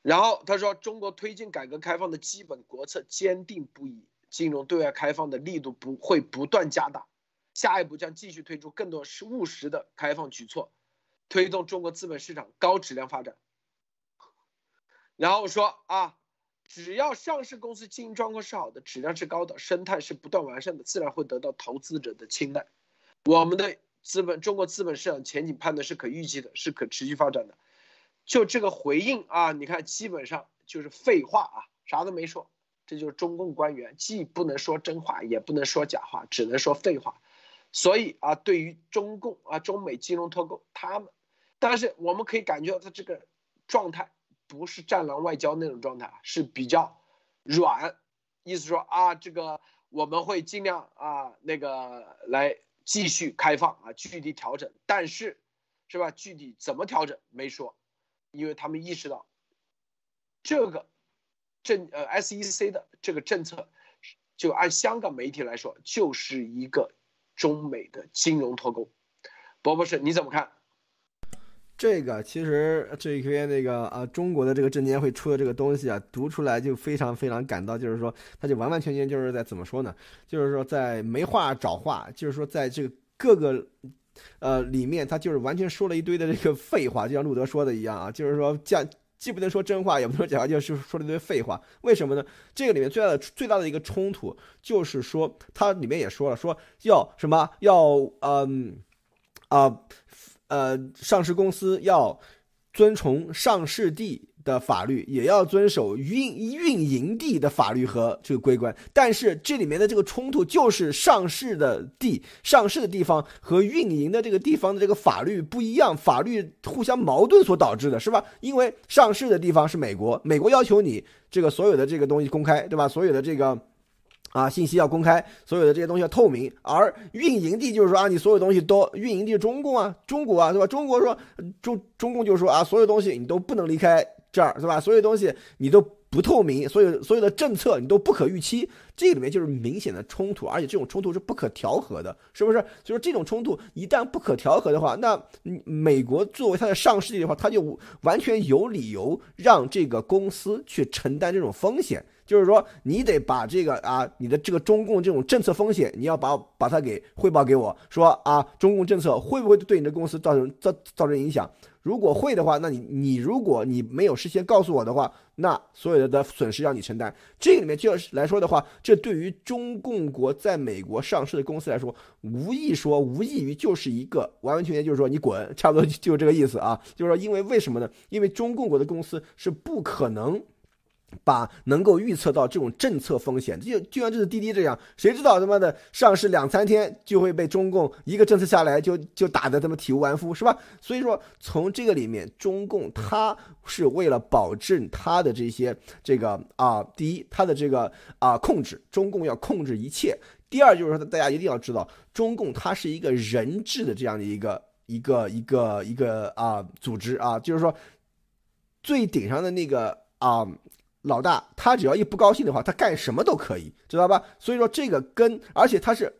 然后他说，中国推进改革开放的基本国策坚定不移，金融对外开放的力度不会不断加大，下一步将继续推出更多是务实的开放举措，推动中国资本市场高质量发展。然后说啊，只要上市公司经营状况是好的，质量是高的，生态是不断完善的，自然会得到投资者的青睐。我们的资本，中国资本市场前景判断是可预期的，是可持续发展的。就这个回应啊，你看基本上就是废话啊，啥都没说。这就是中共官员，既不能说真话，也不能说假话，只能说废话。所以啊，对于中共啊，中美金融脱钩，他们，但是我们可以感觉到他这个状态不是战狼外交那种状态啊，是比较软，意思说啊，这个我们会尽量啊那个来继续开放啊，具体调整，但是是吧？具体怎么调整没说。因为他们意识到，这个政呃 SEC 的这个政策，就按香港媒体来说，就是一个中美的金融脱钩。博博士，你怎么看？这个其实这一篇那个啊，中国的这个证监会出的这个东西啊，读出来就非常非常感到，就是说，他就完完全全就是在怎么说呢？就是说在没话找话，就是说在这个各个。呃，里面他就是完全说了一堆的这个废话，就像路德说的一样啊，就是说降既不能说真话，也不能说假话，就是说了一堆废话。为什么呢？这个里面最大的最大的一个冲突就是说，它里面也说了，说要什么要嗯啊呃上市公司要遵从上市地。的法律也要遵守运运营地的法律和这个规管，但是这里面的这个冲突就是上市的地、上市的地方和运营的这个地方的这个法律不一样，法律互相矛盾所导致的，是吧？因为上市的地方是美国，美国要求你这个所有的这个东西公开，对吧？所有的这个啊信息要公开，所有的这些东西要透明，而运营地就是说啊，你所有东西都运营地中共啊，中国啊，对吧？中国说中中共就是说啊，所有东西你都不能离开。这儿是吧？所有东西你都不透明，所有所有的政策你都不可预期，这里面就是明显的冲突，而且这种冲突是不可调和的，是不是？所以说这种冲突一旦不可调和的话，那美国作为它的上市地的话，它就完全有理由让这个公司去承担这种风险，就是说你得把这个啊，你的这个中共这种政策风险，你要把把它给汇报给我说啊，中共政策会不会对你的公司造成造造成影响？如果会的话，那你你如果你没有事先告诉我的话，那所有的损失让你承担。这里面就是来说的话，这对于中共国在美国上市的公司来说，无异说无异于就是一个完完全全就是说你滚，差不多就这个意思啊。就是说，因为为什么呢？因为中共国的公司是不可能。把能够预测到这种政策风险，就就像这是滴滴这样，谁知道他妈的上市两三天就会被中共一个政策下来就就打得他妈体无完肤，是吧？所以说从这个里面，中共他是为了保证他的这些这个啊，第一，他的这个啊控制，中共要控制一切；第二就是说，大家一定要知道，中共它是一个人治的这样的一个一个一个一个啊组织啊，就是说最顶上的那个啊。老大，他只要一不高兴的话，他干什么都可以，知道吧？所以说这个跟，而且他是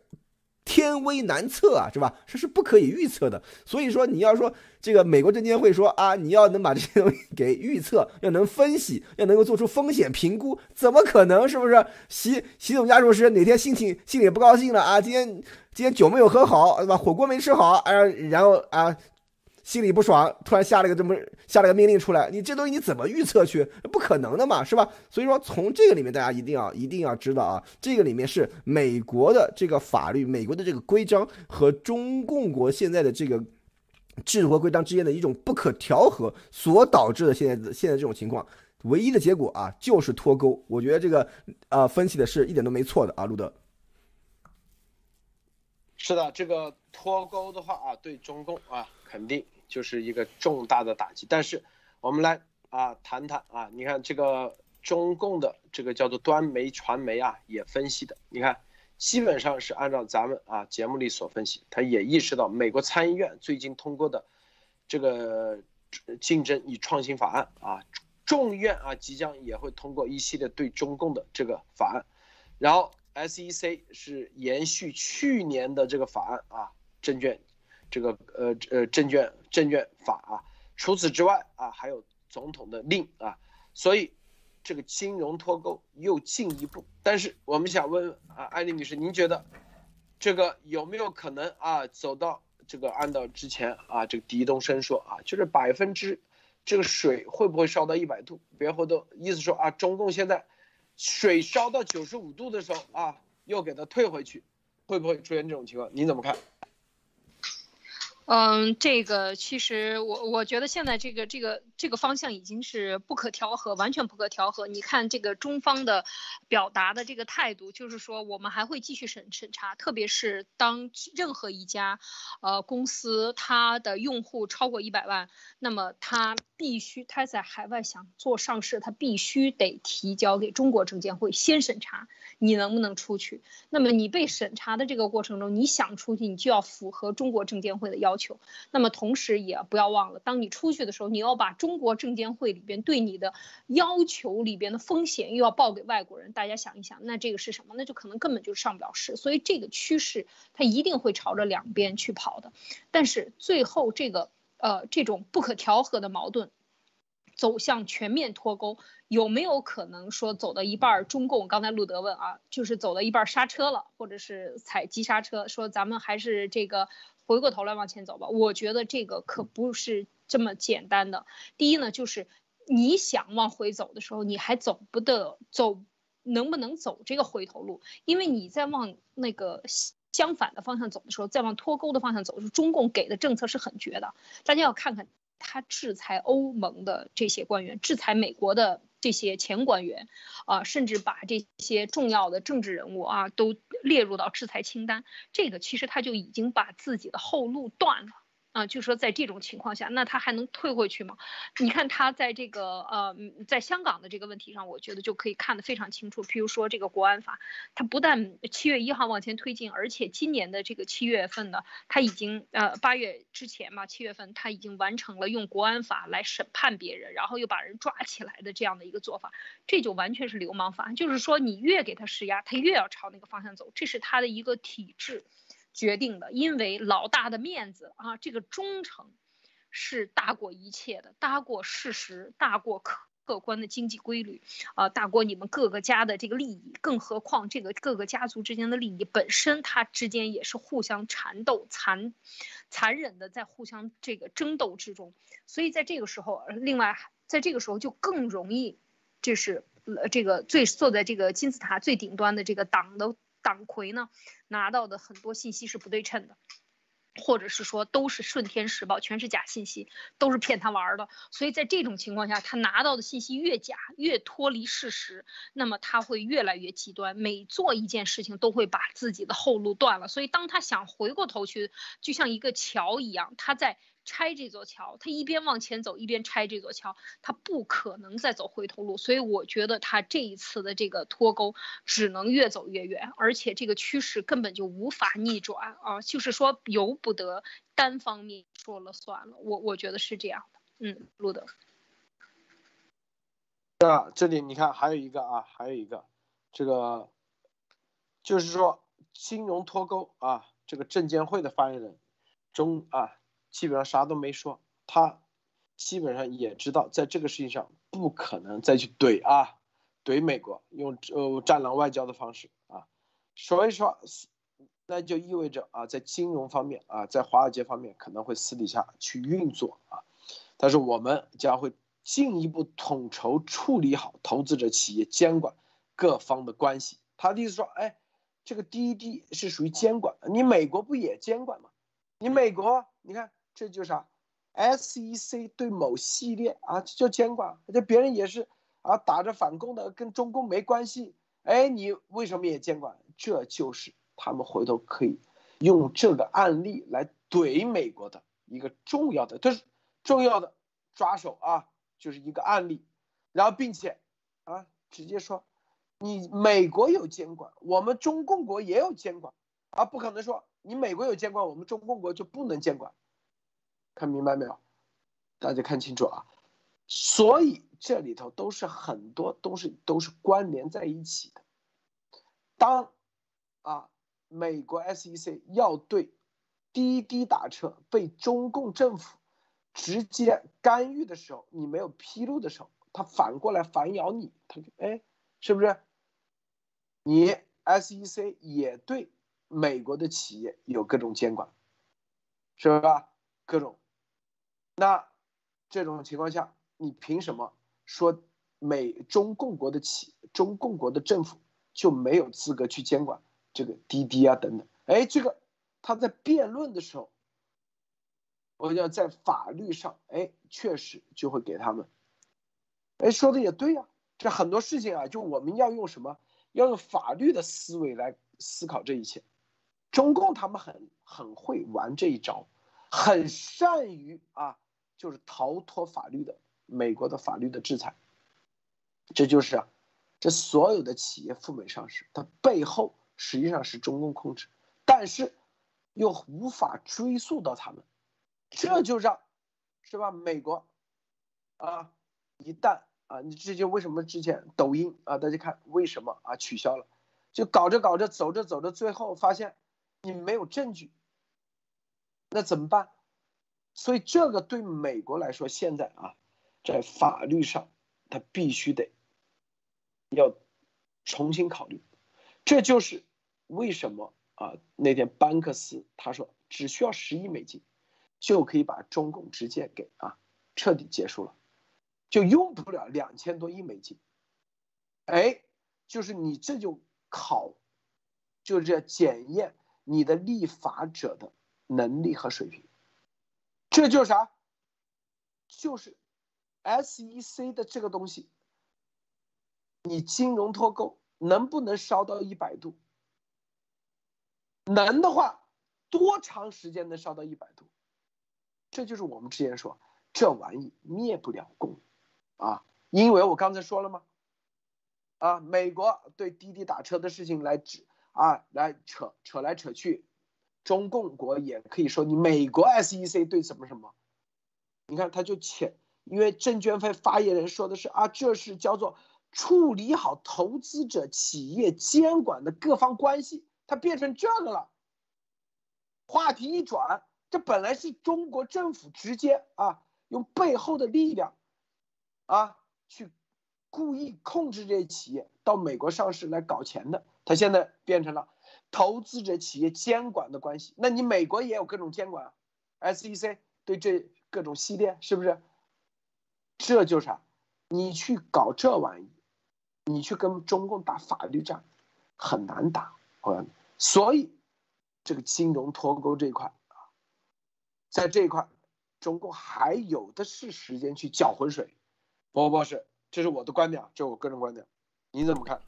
天威难测啊，是吧？这是不可以预测的。所以说你要说这个美国证监会说啊，你要能把这些东西 [LAUGHS] 给预测，要能分析，要能够做出风险评估，怎么可能？是不是？习习总家属是哪天心情心里不高兴了啊？今天今天酒没有喝好，对吧？火锅没吃好，哎，然后啊。心里不爽，突然下了个这么下了个命令出来，你这东西你怎么预测去？不可能的嘛，是吧？所以说从这个里面，大家一定要一定要知道啊，这个里面是美国的这个法律、美国的这个规章和中共国现在的这个制度和规章之间的一种不可调和所导致的现在现在这种情况，唯一的结果啊就是脱钩。我觉得这个啊分析的是一点都没错的啊，路德。是的，这个脱钩的话啊，对中共啊肯定。就是一个重大的打击，但是我们来啊谈谈啊，你看这个中共的这个叫做端媒传媒啊也分析的，你看基本上是按照咱们啊节目里所分析，他也意识到美国参议院最近通过的这个竞争与创新法案啊，众议院啊即将也会通过一系列对中共的这个法案，然后 SEC 是延续去年的这个法案啊证券。这个呃呃证券证券法啊，除此之外啊，还有总统的令啊，所以这个金融脱钩又进一步。但是我们想问啊，艾丽女士，您觉得这个有没有可能啊，走到这个按照之前啊，这个狄东升说啊，就是百分之这个水会不会烧到一百度？别后头意思说啊，中共现在水烧到九十五度的时候啊，又给它退回去，会不会出现这种情况？您怎么看？嗯，这个其实我我觉得现在这个这个这个方向已经是不可调和，完全不可调和。你看这个中方的表达的这个态度，就是说我们还会继续审审查，特别是当任何一家呃公司它的用户超过一百万，那么它必须它在海外想做上市，它必须得提交给中国证监会先审查你能不能出去。那么你被审查的这个过程中，你想出去，你就要符合中国证监会的要求。求，那么同时也不要忘了，当你出去的时候，你要把中国证监会里边对你的要求里边的风险又要报给外国人。大家想一想，那这个是什么？那就可能根本就上不了市。所以这个趋势它一定会朝着两边去跑的。但是最后这个呃这种不可调和的矛盾走向全面脱钩，有没有可能说走到一半，中共刚才路德问啊，就是走到一半刹车了，或者是踩急刹车，说咱们还是这个。回过头来往前走吧，我觉得这个可不是这么简单的。第一呢，就是你想往回走的时候，你还走不得走，能不能走这个回头路？因为你在往那个相反的方向走的时候，再往脱钩的方向走，是中共给的政策是很绝的。大家要看看他制裁欧盟的这些官员，制裁美国的这些前官员，啊，甚至把这些重要的政治人物啊都列入到制裁清单。这个其实他就已经把自己的后路断了。啊，就说在这种情况下，那他还能退回去吗？你看他在这个呃，在香港的这个问题上，我觉得就可以看得非常清楚。譬如说这个国安法，他不但七月一号往前推进，而且今年的这个七月份呢，他已经呃八月之前嘛，七月份他已经完成了用国安法来审判别人，然后又把人抓起来的这样的一个做法，这就完全是流氓法，就是说你越给他施压，他越要朝那个方向走，这是他的一个体制。决定的，因为老大的面子啊，这个忠诚是大过一切的，大过事实，大过客客观的经济规律，啊，大过你们各个家的这个利益，更何况这个各个家族之间的利益本身，它之间也是互相缠斗、残残忍的在互相这个争斗之中，所以在这个时候，另外在这个时候就更容易，这是呃这个最坐在这个金字塔最顶端的这个党的。党魁呢拿到的很多信息是不对称的，或者是说都是顺天时报，全是假信息，都是骗他玩的。所以在这种情况下，他拿到的信息越假，越脱离事实，那么他会越来越极端，每做一件事情都会把自己的后路断了。所以当他想回过头去，就像一个桥一样，他在。拆这座桥，他一边往前走，一边拆这座桥，他不可能再走回头路。所以我觉得他这一次的这个脱钩只能越走越远，而且这个趋势根本就无法逆转啊！就是说由不得单方面说了算了。我我觉得是这样的。嗯，路德。那，这里你看还有一个啊，还有一个，这个就是说金融脱钩啊，这个证监会的发言人中啊。基本上啥都没说，他基本上也知道，在这个事情上不可能再去怼啊，怼美国，用呃战狼外交的方式啊，所以说，那就意味着啊，在金融方面啊，在华尔街方面可能会私底下去运作啊，但是我们将会进一步统筹处理好投资者、企业监管各方的关系。他的意思说，哎，这个滴滴是属于监管，你美国不也监管吗？你美国，你看。这就是啥？SEC 对某系列啊，这叫监管。这别人也是啊，打着反攻的，跟中共没关系。哎，你为什么也监管？这就是他们回头可以用这个案例来怼美国的一个重要的，这是重要的抓手啊，就是一个案例。然后，并且啊，直接说你美国有监管，我们中共国也有监管，啊，不可能说你美国有监管，我们中共国就不能监管。看明白没有？大家看清楚啊！所以这里头都是很多都是都是关联在一起的。当啊，美国 SEC 要对滴滴打车被中共政府直接干预的时候，你没有披露的时候，他反过来反咬你，他就哎，是不是？你 SEC 也对美国的企业有各种监管，是吧？各种。那这种情况下，你凭什么说美中共国的企中共国的政府就没有资格去监管这个滴滴啊等等？哎，这个他在辩论的时候，我要在法律上，哎，确实就会给他们。哎，说的也对呀，这很多事情啊，就我们要用什么？要用法律的思维来思考这一切。中共他们很很会玩这一招，很善于啊。就是逃脱法律的美国的法律的制裁，这就是啊，这所有的企业赴美上市，它背后实际上是中共控制，但是又无法追溯到他们，这就让是吧？美国啊，一旦啊，你这就为什么之前抖音啊，大家看为什么啊取消了？就搞着搞着，走着走着，最后发现你没有证据，那怎么办？所以这个对美国来说，现在啊，在法律上，他必须得要重新考虑。这就是为什么啊，那天班克斯他说只需要十亿美金，就可以把中共直接给啊彻底结束了。就用不了两千多亿美金。哎，就是你这就考，就是这检验你的立法者的能力和水平。这就是啥？就是 SEC 的这个东西，你金融脱钩能不能烧到一百度？能的话，多长时间能烧到一百度？这就是我们之前说，这玩意灭不了共，啊，因为我刚才说了吗？啊，美国对滴滴打车的事情来指啊，来扯扯来扯去，中共国也可以说你美国 SEC 对什么什么，你看他就潜，因为证监会发言人说的是啊，这是叫做处理好投资者、企业监管的各方关系，它变成这个了。话题一转，这本来是中国政府直接啊用背后的力量，啊去故意控制这些企业到美国上市来搞钱的，它现在变成了投资者企业监管的关系。那你美国也有各种监管，SEC 对这各种系列是不是？这就是啥？你去搞这玩意，你去跟中共打法律战，很难打，朋友们。所以。这个金融脱钩这一块啊，在这一块，中共还有的是时间去搅浑水。博博士，这是我的观点，这是我个人观点，你怎么看？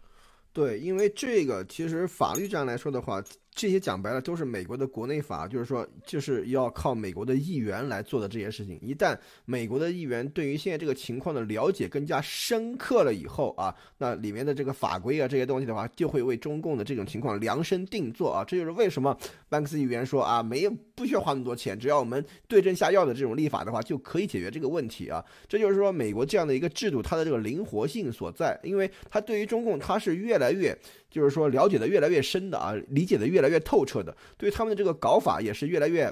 对，因为这个其实法律上来说的话。这些讲白了都是美国的国内法，就是说就是要靠美国的议员来做的这些事情。一旦美国的议员对于现在这个情况的了解更加深刻了以后啊，那里面的这个法规啊这些东西的话，就会为中共的这种情况量身定做啊。这就是为什么班克斯议员说啊，没有不需要花那么多钱，只要我们对症下药的这种立法的话，就可以解决这个问题啊。这就是说美国这样的一个制度，它的这个灵活性所在，因为它对于中共它是越来越。就是说，了解的越来越深的啊，理解的越来越透彻的，对他们的这个搞法也是越来越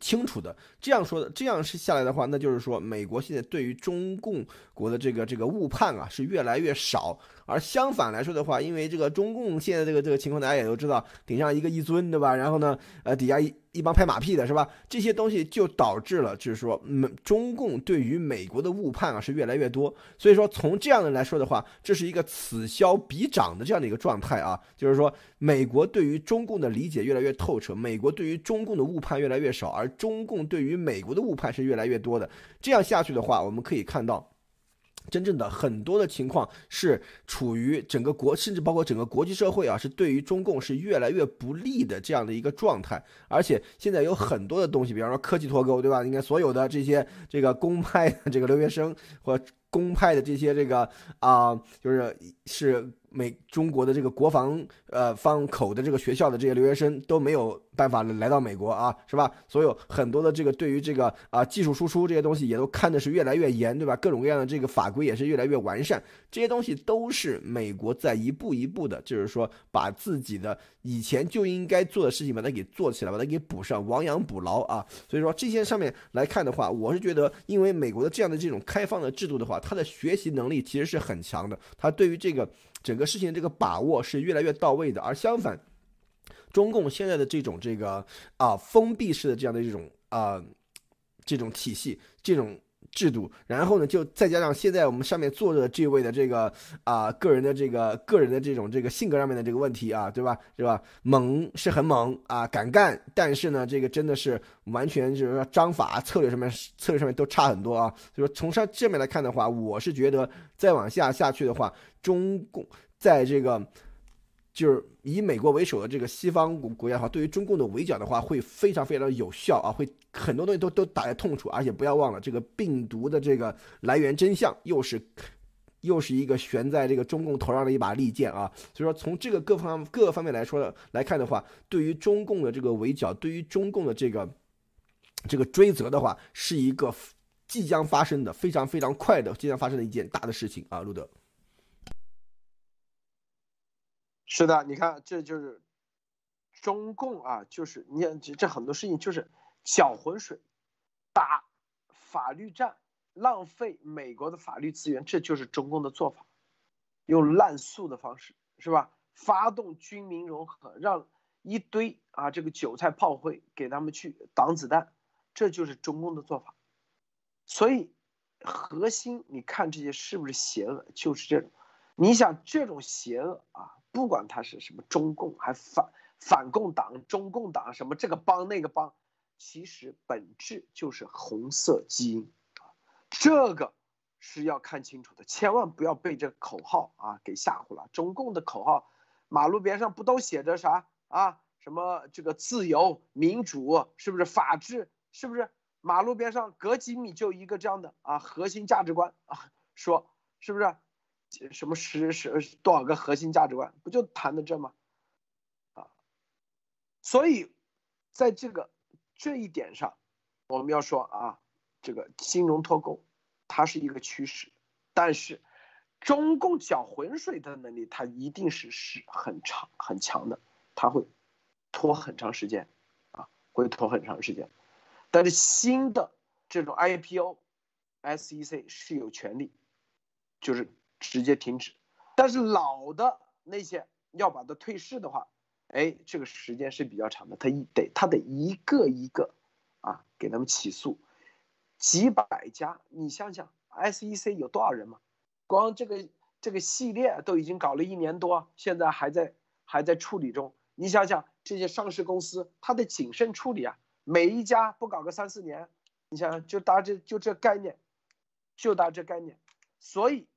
清楚的。这样说的，这样是下来的话，那就是说，美国现在对于中共国的这个这个误判啊，是越来越少。而相反来说的话，因为这个中共现在这个这个情况，大家也都知道，顶上一个一尊，对吧？然后呢，呃，底下一一帮拍马屁的是吧？这些东西就导致了，就是说，美中共对于美国的误判啊是越来越多。所以说，从这样的来说的话，这是一个此消彼长的这样的一个状态啊，就是说，美国对于中共的理解越来越透彻，美国对于中共的误判越来越少，而中共对于美国的误判是越来越多的。这样下去的话，我们可以看到。真正的很多的情况是处于整个国，甚至包括整个国际社会啊，是对于中共是越来越不利的这样的一个状态。而且现在有很多的东西，比方说科技脱钩，对吧？你看所有的这些这个公派的这个留学生或公派的这些这个啊，就是是。美中国的这个国防呃方口的这个学校的这些留学生都没有办法来到美国啊，是吧？所有很多的这个对于这个啊技术输出这些东西也都看的是越来越严，对吧？各种各样的这个法规也是越来越完善，这些东西都是美国在一步一步的，就是说把自己的以前就应该做的事情把它给做起来，把它给补上，亡羊补牢啊。所以说这些上面来看的话，我是觉得，因为美国的这样的这种开放的制度的话，它的学习能力其实是很强的，它对于这个。整个事情这个把握是越来越到位的，而相反，中共现在的这种这个啊封闭式的这样的一种啊这种体系、这种制度，然后呢，就再加上现在我们上面坐着这位的这个啊个人的这个个人的这种这个性格上面的这个问题啊，对吧？是吧？猛是很猛啊，敢干，但是呢，这个真的是完全就是说章法策略上面策略上面都差很多啊。所以说从上这面来看的话，我是觉得再往下下去的话。中共在这个就是以美国为首的这个西方国国家的话，对于中共的围剿的话，会非常非常有效啊，会很多东西都都打在痛处，而且不要忘了这个病毒的这个来源真相，又是 [LAUGHS] 又是一个悬在这个中共头上的一把利剑啊。所以说，从这个各方各个方面来说的来看的话，对于中共的这个围剿，对于中共的这个这个追责的话，是一个即将发生的非常非常快的即将发生的一件大的事情啊，路德。是的，你看，这就是中共啊，就是你看这这很多事情就是搅浑水，打法律战，浪费美国的法律资源，这就是中共的做法，用滥诉的方式是吧？发动军民融合，让一堆啊这个韭菜炮灰给他们去挡子弹，这就是中共的做法。所以核心，你看这些是不是邪恶？就是这种，你想这种邪恶啊，不管他是什么中共，还反反共党、中共党什么这个帮那个帮，其实本质就是红色基因啊，这个是要看清楚的，千万不要被这口号啊给吓唬了。中共的口号，马路边上不都写着啥啊？什么这个自由、民主，是不是法治？是不是？马路边上隔几米就一个这样的啊核心价值观啊，说是不是？什么十十多少个核心价值观，不就谈的这吗？啊，所以在这个这一点上，我们要说啊，这个金融脱钩它是一个趋势，但是中共搅浑水的能力，它一定是是很长很强的，它会拖很长时间啊，会拖很长时间。但是新的这种 IPO，SEC 是有权利，就是直接停止。但是老的那些要把它退市的话，哎，这个时间是比较长的，他一得他得一个一个啊给他们起诉，几百家，你想想 SEC 有多少人嘛？光这个这个系列都已经搞了一年多，现在还在还在处理中。你想想这些上市公司，它得谨慎处理啊。每一家不搞个三四年，你想想就大这就这概念，就大这概念，所以，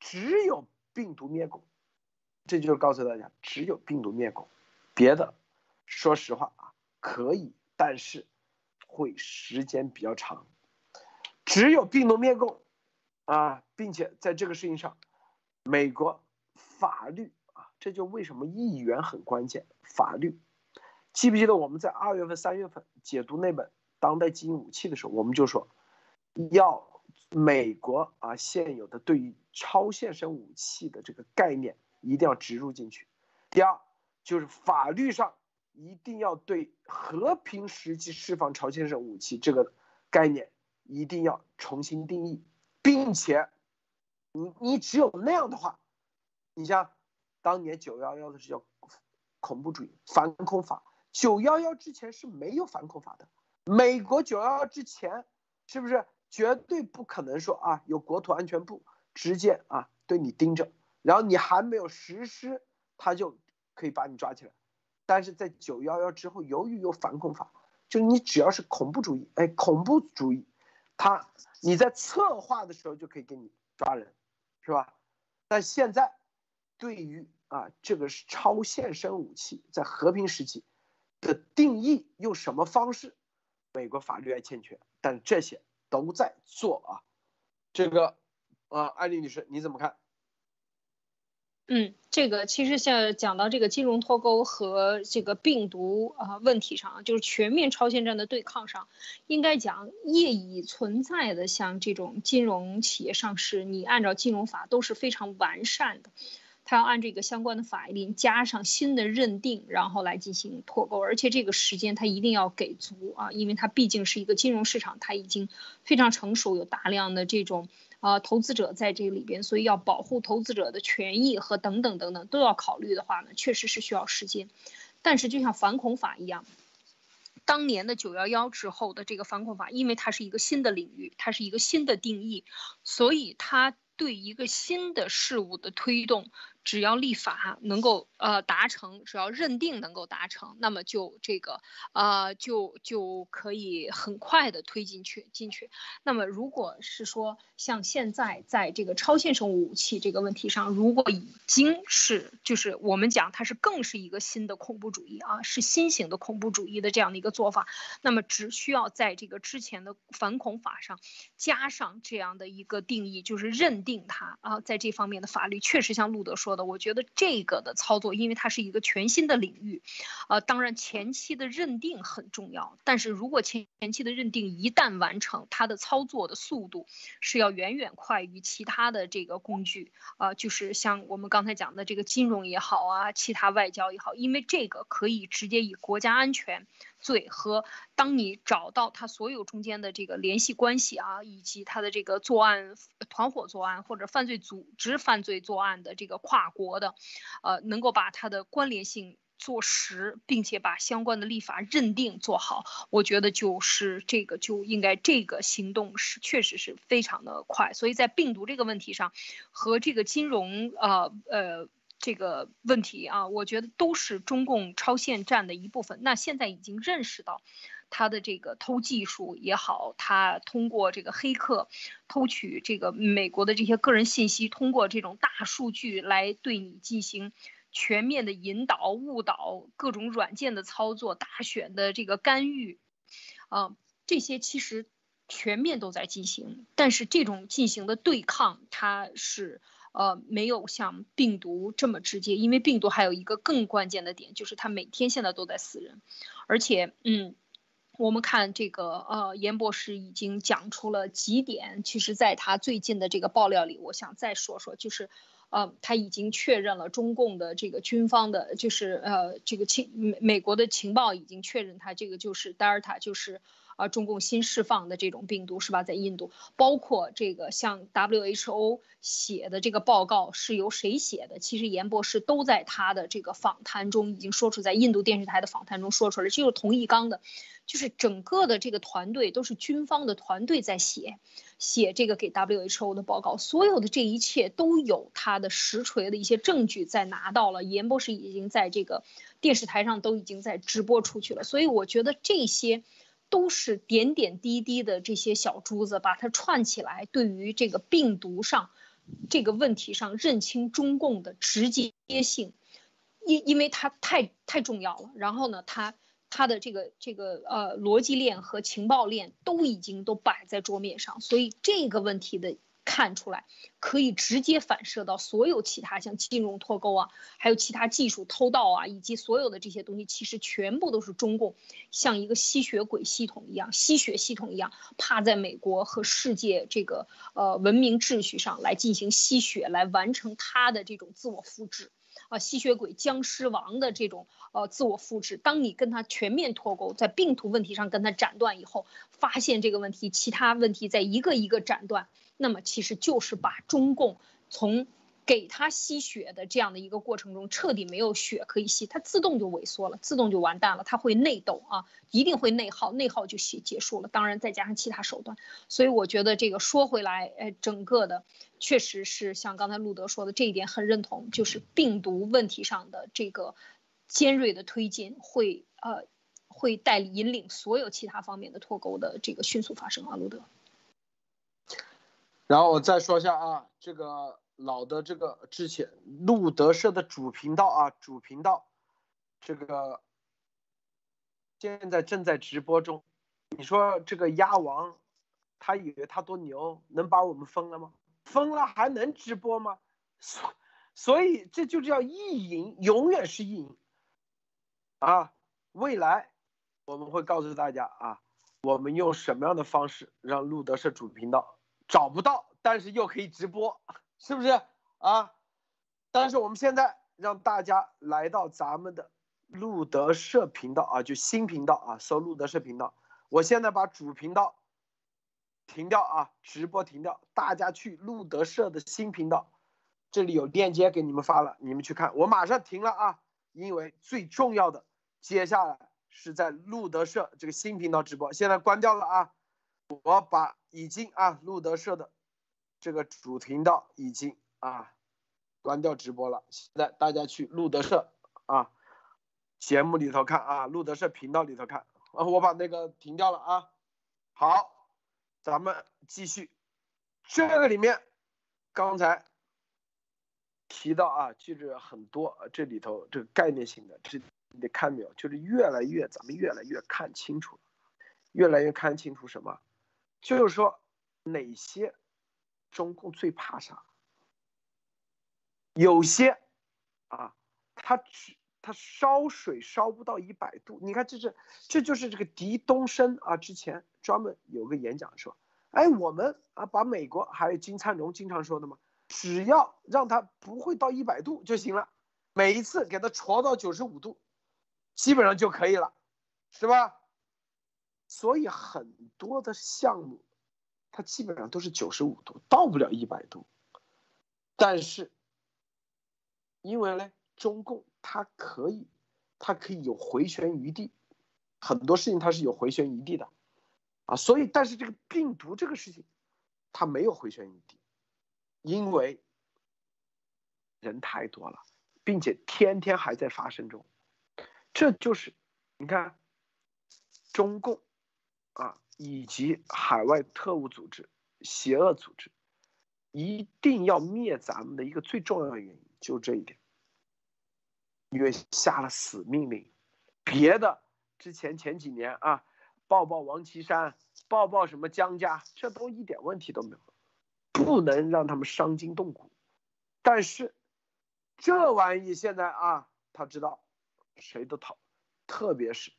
只有病毒灭共，这就是告诉大家，只有病毒灭共，别的，说实话啊，可以，但是会时间比较长，只有病毒灭共啊，并且在这个事情上，美国法律啊，这就为什么议员很关键，法律。记不记得我们在二月份、三月份解读那本《当代基因武器》的时候，我们就说，要美国啊现有的对于超限生武器的这个概念一定要植入进去。第二，就是法律上一定要对和平时期释放超现生武器这个概念一定要重新定义，并且，你你只有那样的话，你像当年九幺幺的是叫恐怖主义反恐法。九幺幺之前是没有反恐法的，美国九幺幺之前是不是绝对不可能说啊有国土安全部直接啊对你盯着，然后你还没有实施，他就可以把你抓起来。但是在九幺幺之后，由于有反恐法，就你只要是恐怖主义，哎，恐怖主义，他你在策划的时候就可以给你抓人，是吧？但现在对于啊这个是超现生武器，在和平时期。的定义用什么方式？美国法律还欠缺，但这些都在做啊。这个，啊，艾丽女士你怎么看？嗯，这个其实像讲到这个金融脱钩和这个病毒啊问题上，就是全面超限战的对抗上，应该讲业已存在的像这种金融企业上市，你按照金融法都是非常完善的。他要按这个相关的法令加上新的认定，然后来进行脱钩，而且这个时间他一定要给足啊，因为它毕竟是一个金融市场，它已经非常成熟，有大量的这种啊投资者在这里边，所以要保护投资者的权益和等等等等都要考虑的话呢，确实是需要时间。但是就像反恐法一样，当年的九幺幺之后的这个反恐法，因为它是一个新的领域，它是一个新的定义，所以它对一个新的事物的推动。只要立法能够呃达成，只要认定能够达成，那么就这个呃就就可以很快的推进去进去。那么如果是说像现在在这个超限生物武器这个问题上，如果已经是就是我们讲它是更是一个新的恐怖主义啊，是新型的恐怖主义的这样的一个做法，那么只需要在这个之前的反恐法上加上这样的一个定义，就是认定它啊，在这方面的法律确实像路德说。我觉得这个的操作，因为它是一个全新的领域，呃，当然前期的认定很重要，但是如果前前期的认定一旦完成，它的操作的速度是要远远快于其他的这个工具，啊，就是像我们刚才讲的这个金融也好啊，其他外交也好，因为这个可以直接以国家安全。罪和当你找到他所有中间的这个联系关系啊，以及他的这个作案团伙作案或者犯罪组织犯罪作案的这个跨国的，呃，能够把他的关联性做实，并且把相关的立法认定做好，我觉得就是这个就应该这个行动是确实是非常的快。所以在病毒这个问题上，和这个金融呃呃这个问题啊，我觉得都是中共超限战的一部分。那现在已经认识到，他的这个偷技术也好，他通过这个黑客偷取这个美国的这些个人信息，通过这种大数据来对你进行。全面的引导、误导、各种软件的操作、大选的这个干预，啊，这些其实全面都在进行。但是这种进行的对抗，它是呃没有像病毒这么直接，因为病毒还有一个更关键的点，就是它每天现在都在死人，而且嗯，我们看这个呃严博士已经讲出了几点，其实在他最近的这个爆料里，我想再说说，就是。呃，他已经确认了中共的这个军方的，就是呃，这个情美美国的情报已经确认，他这个就是德尔塔，就是啊，中共新释放的这种病毒是吧？在印度，包括这个像 WHO 写的这个报告是由谁写的？其实严博士都在他的这个访谈中已经说出，在印度电视台的访谈中说出来，就是同一纲的。就是整个的这个团队都是军方的团队在写，写这个给 WHO 的报告，所有的这一切都有他的实锤的一些证据在拿到了，严博士已经在这个电视台上都已经在直播出去了，所以我觉得这些都是点点滴滴的这些小珠子，把它串起来，对于这个病毒上这个问题上认清中共的直接性，因因为它太太重要了，然后呢，它。它的这个这个呃逻辑链和情报链都已经都摆在桌面上，所以这个问题的看出来，可以直接反射到所有其他像金融脱钩啊，还有其他技术偷盗啊，以及所有的这些东西，其实全部都是中共像一个吸血鬼系统一样，吸血系统一样，趴在美国和世界这个呃文明秩序上来进行吸血，来完成他的这种自我复制。啊，吸血鬼、僵尸王的这种呃自我复制，当你跟他全面脱钩，在病毒问题上跟他斩断以后，发现这个问题，其他问题在一个一个斩断，那么其实就是把中共从。给他吸血的这样的一个过程中，彻底没有血可以吸，它自动就萎缩了，自动就完蛋了。它会内斗啊，一定会内耗，内耗就结结束了。当然再加上其他手段，所以我觉得这个说回来，哎，整个的确实是像刚才路德说的这一点很认同，就是病毒问题上的这个尖锐的推进会呃会带引领所有其他方面的脱钩的这个迅速发生啊，路德。然后我再说一下啊，这个。老的这个之前路德社的主频道啊，主频道，这个现在正在直播中。你说这个鸭王，他以为他多牛，能把我们封了吗？封了还能直播吗？所所以这就叫意淫，永远是意淫啊！未来我们会告诉大家啊，我们用什么样的方式让路德社主频道找不到，但是又可以直播。[LAUGHS] 是不是啊？但是我们现在让大家来到咱们的路德社频道啊，就新频道啊，搜路德社频道。我现在把主频道停掉啊，直播停掉，大家去路德社的新频道，这里有链接给你们发了，你们去看。我马上停了啊，因为最重要的接下来是在路德社这个新频道直播，现在关掉了啊。我把已经啊路德社的。这个主频道已经啊关掉直播了，现在大家去路德社啊节目里头看啊，路德社频道里头看啊，我把那个停掉了啊。好，咱们继续，这个里面刚才提到啊，就是很多这里头这个概念性的，这你看没有？就是越来越咱们越来越看清楚，越来越看清楚什么？就是说哪些？中共最怕啥？有些啊，他只他烧水烧不到一百度。你看，这是这就是这个狄东升啊，之前专门有个演讲说，哎，我们啊，把美国还有金灿荣经常说的嘛，只要让他不会到一百度就行了，每一次给他戳到九十五度，基本上就可以了，是吧？所以很多的项目。它基本上都是九十五度，到不了一百度。但是，因为呢，中共它可以它可以有回旋余地，很多事情它是有回旋余地的，啊，所以但是这个病毒这个事情，它没有回旋余地，因为人太多了，并且天天还在发生中，这就是你看中共啊以及海外特务组织、邪恶组织一定要灭咱们的一个最重要的原因，就这一点。因为下了死命令，别的之前前几年啊，抱抱王岐山，抱抱什么江家，这都一点问题都没有，不能让他们伤筋动骨。但是这玩意现在啊，他知道谁都逃，特别是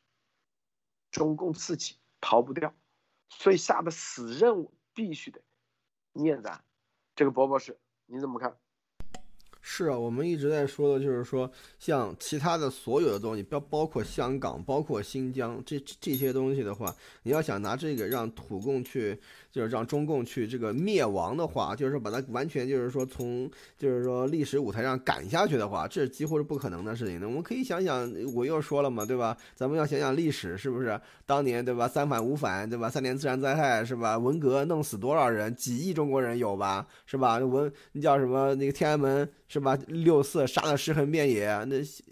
中共自己逃不掉，所以下的死任务必须得念咱。这个伯伯是，你怎么看？是啊，我们一直在说的，就是说，像其他的所有的东西，包包括香港，包括新疆，这这些东西的话，你要想拿这个让土共去，就是让中共去这个灭亡的话，就是说把它完全就是说从就是说历史舞台上赶下去的话，这几乎是不可能的事情。那我们可以想想，我又说了嘛，对吧？咱们要想想历史，是不是当年对吧？三反五反对吧？三年自然灾害是吧？文革弄死多少人？几亿中国人有吧？是吧？文那叫什么？那个天安门。是吧？六四杀的尸横遍野，那西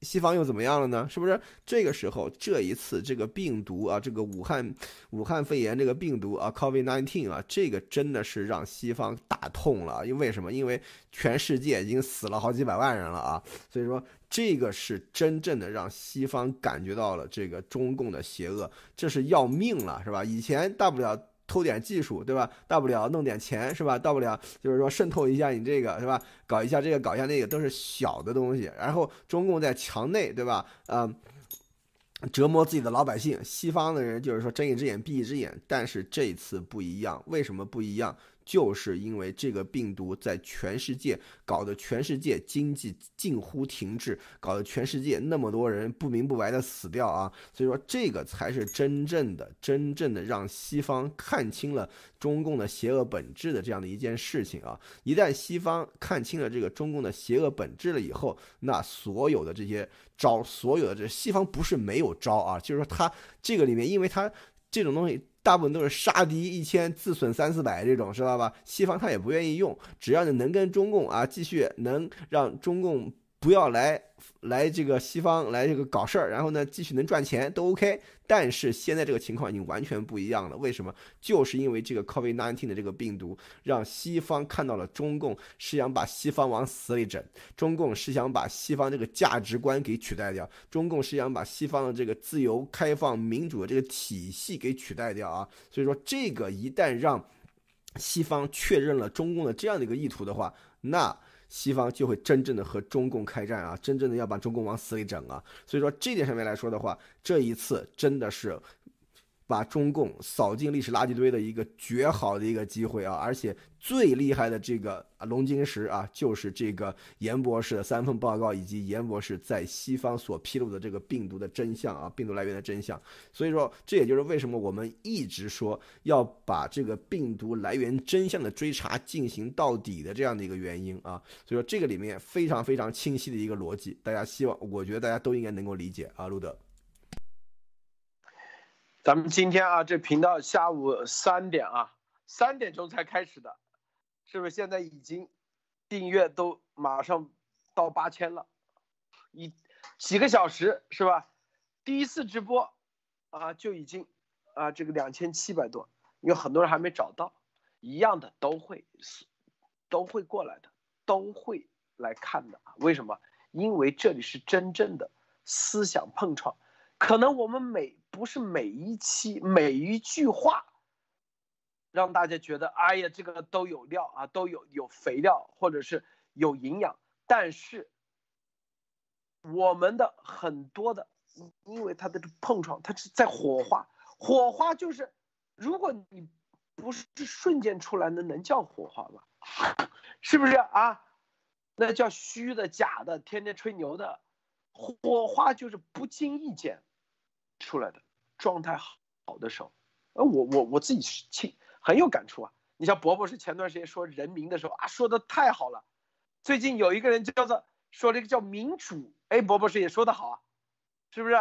西方又怎么样了呢？是不是？这个时候，这一次这个病毒啊，这个武汉武汉肺炎这个病毒啊，COVID-19 啊，这个真的是让西方打痛了。因为什么？因为全世界已经死了好几百万人了啊，所以说这个是真正的让西方感觉到了这个中共的邪恶，这是要命了，是吧？以前大不了。偷点技术，对吧？大不了弄点钱，是吧？大不了就是说渗透一下你这个，是吧？搞一下这个，搞一下那个，都是小的东西。然后中共在墙内，对吧？嗯，折磨自己的老百姓。西方的人就是说睁一只眼闭一只眼，但是这次不一样。为什么不一样？就是因为这个病毒在全世界搞得全世界经济近乎停滞，搞得全世界那么多人不明不白的死掉啊！所以说这个才是真正的、真正的让西方看清了中共的邪恶本质的这样的一件事情啊！一旦西方看清了这个中共的邪恶本质了以后，那所有的这些招，所有的这西方不是没有招啊，就是说他这个里面，因为他这种东西。大部分都是杀敌一千自损三四百这种，知道吧？西方他也不愿意用，只要你能跟中共啊继续能让中共。不要来来这个西方来这个搞事儿，然后呢继续能赚钱都 OK。但是现在这个情况已经完全不一样了，为什么？就是因为这个 COVID-19 的这个病毒，让西方看到了中共是想把西方往死里整，中共是想把西方这个价值观给取代掉，中共是想把西方的这个自由、开放、民主的这个体系给取代掉啊。所以说，这个一旦让西方确认了中共的这样的一个意图的话，那。西方就会真正的和中共开战啊，真正的要把中共往死里整啊。所以说这点上面来说的话，这一次真的是。把中共扫进历史垃圾堆的一个绝好的一个机会啊！而且最厉害的这个龙晶石啊，就是这个严博士的三份报告，以及严博士在西方所披露的这个病毒的真相啊，病毒来源的真相。所以说，这也就是为什么我们一直说要把这个病毒来源真相的追查进行到底的这样的一个原因啊。所以说，这个里面非常非常清晰的一个逻辑，大家希望，我觉得大家都应该能够理解啊，路德。咱们今天啊，这频道下午三点啊，三点钟才开始的，是不是？现在已经订阅都马上到八千了，一几个小时是吧？第一次直播啊就已经啊这个两千七百多，有很多人还没找到，一样的都会都会过来的，都会来看的。为什么？因为这里是真正的思想碰撞，可能我们每。不是每一期每一句话，让大家觉得哎呀，这个都有料啊，都有有肥料或者是有营养。但是我们的很多的，因为它的碰撞，它是在火花，火花就是，如果你不是瞬间出来的，能叫火花吗？[LAUGHS] 是不是啊？那叫虚的、假的，天天吹牛的。火花就是不经意间。出来的状态好好的时候，呃，我我我自己是亲很有感触啊。你像伯伯是前段时间说人民的时候啊，说的太好了。最近有一个人叫做说了一个叫民主，哎，伯伯是也说的好啊，是不是？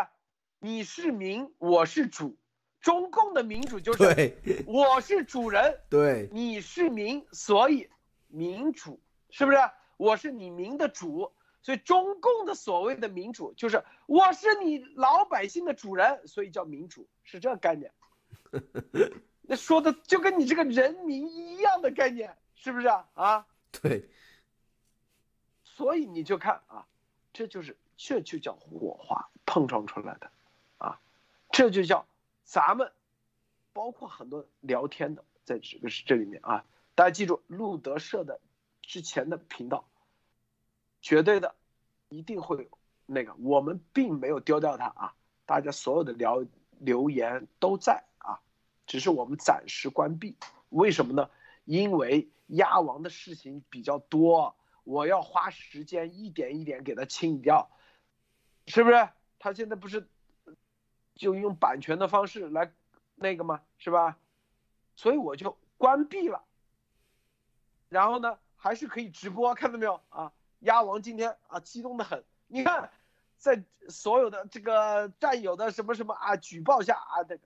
你是民，我是主，中共的民主就是我是主人，对你是民，所以民主是不是？我是你民的主，所以中共的所谓的民主就是我是你老百姓的主人，所以叫民主，是这个概念。[LAUGHS] 那说的就跟你这个人民一样的概念，是不是啊？啊，对，所以你就看啊，这就是这就叫火花碰撞出来的，啊，这就叫咱们包括很多聊天的，在这个是这里面啊，大家记住路德社的之前的频道，绝对的一定会那个，我们并没有丢掉它啊，大家所有的聊留言都在啊，只是我们暂时关闭，为什么呢？因为鸭王的事情比较多。我要花时间一点一点给它清理掉，是不是？他现在不是就用版权的方式来那个吗？是吧？所以我就关闭了。然后呢，还是可以直播，看到没有啊？鸭王今天啊，激动的很。你看，在所有的这个战友的什么什么啊举报下啊，那个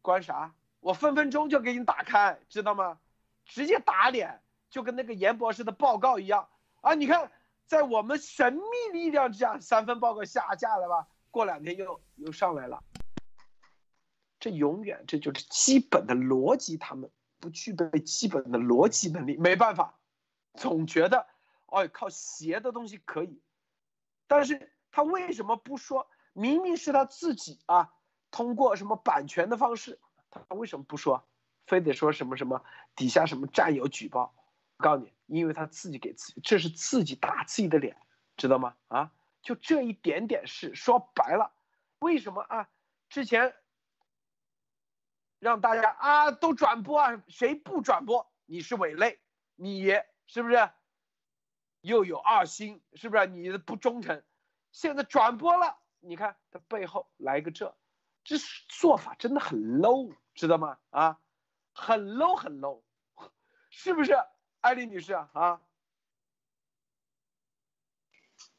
关啥？我分分钟就给你打开，知道吗？直接打脸，就跟那个严博士的报告一样。啊，你看，在我们神秘力量之下，三分报告下架了吧？过两天又又上来了。这永远这就是基本的逻辑，他们不具备基本的逻辑能力，没办法，总觉得，哎，靠邪的东西可以，但是他为什么不说？明明是他自己啊，通过什么版权的方式，他为什么不说？非得说什么什么底下什么战友举报？我告诉你。因为他自己给自己，这是自己打自己的脸，知道吗？啊，就这一点点事，说白了，为什么啊？之前让大家啊都转播啊，谁不转播你是伪类，你是不是又有二心？是不是你的不忠诚？现在转播了，你看他背后来个这，这做法真的很 low，知道吗？啊，很 low 很 low，是不是？艾丽女士啊，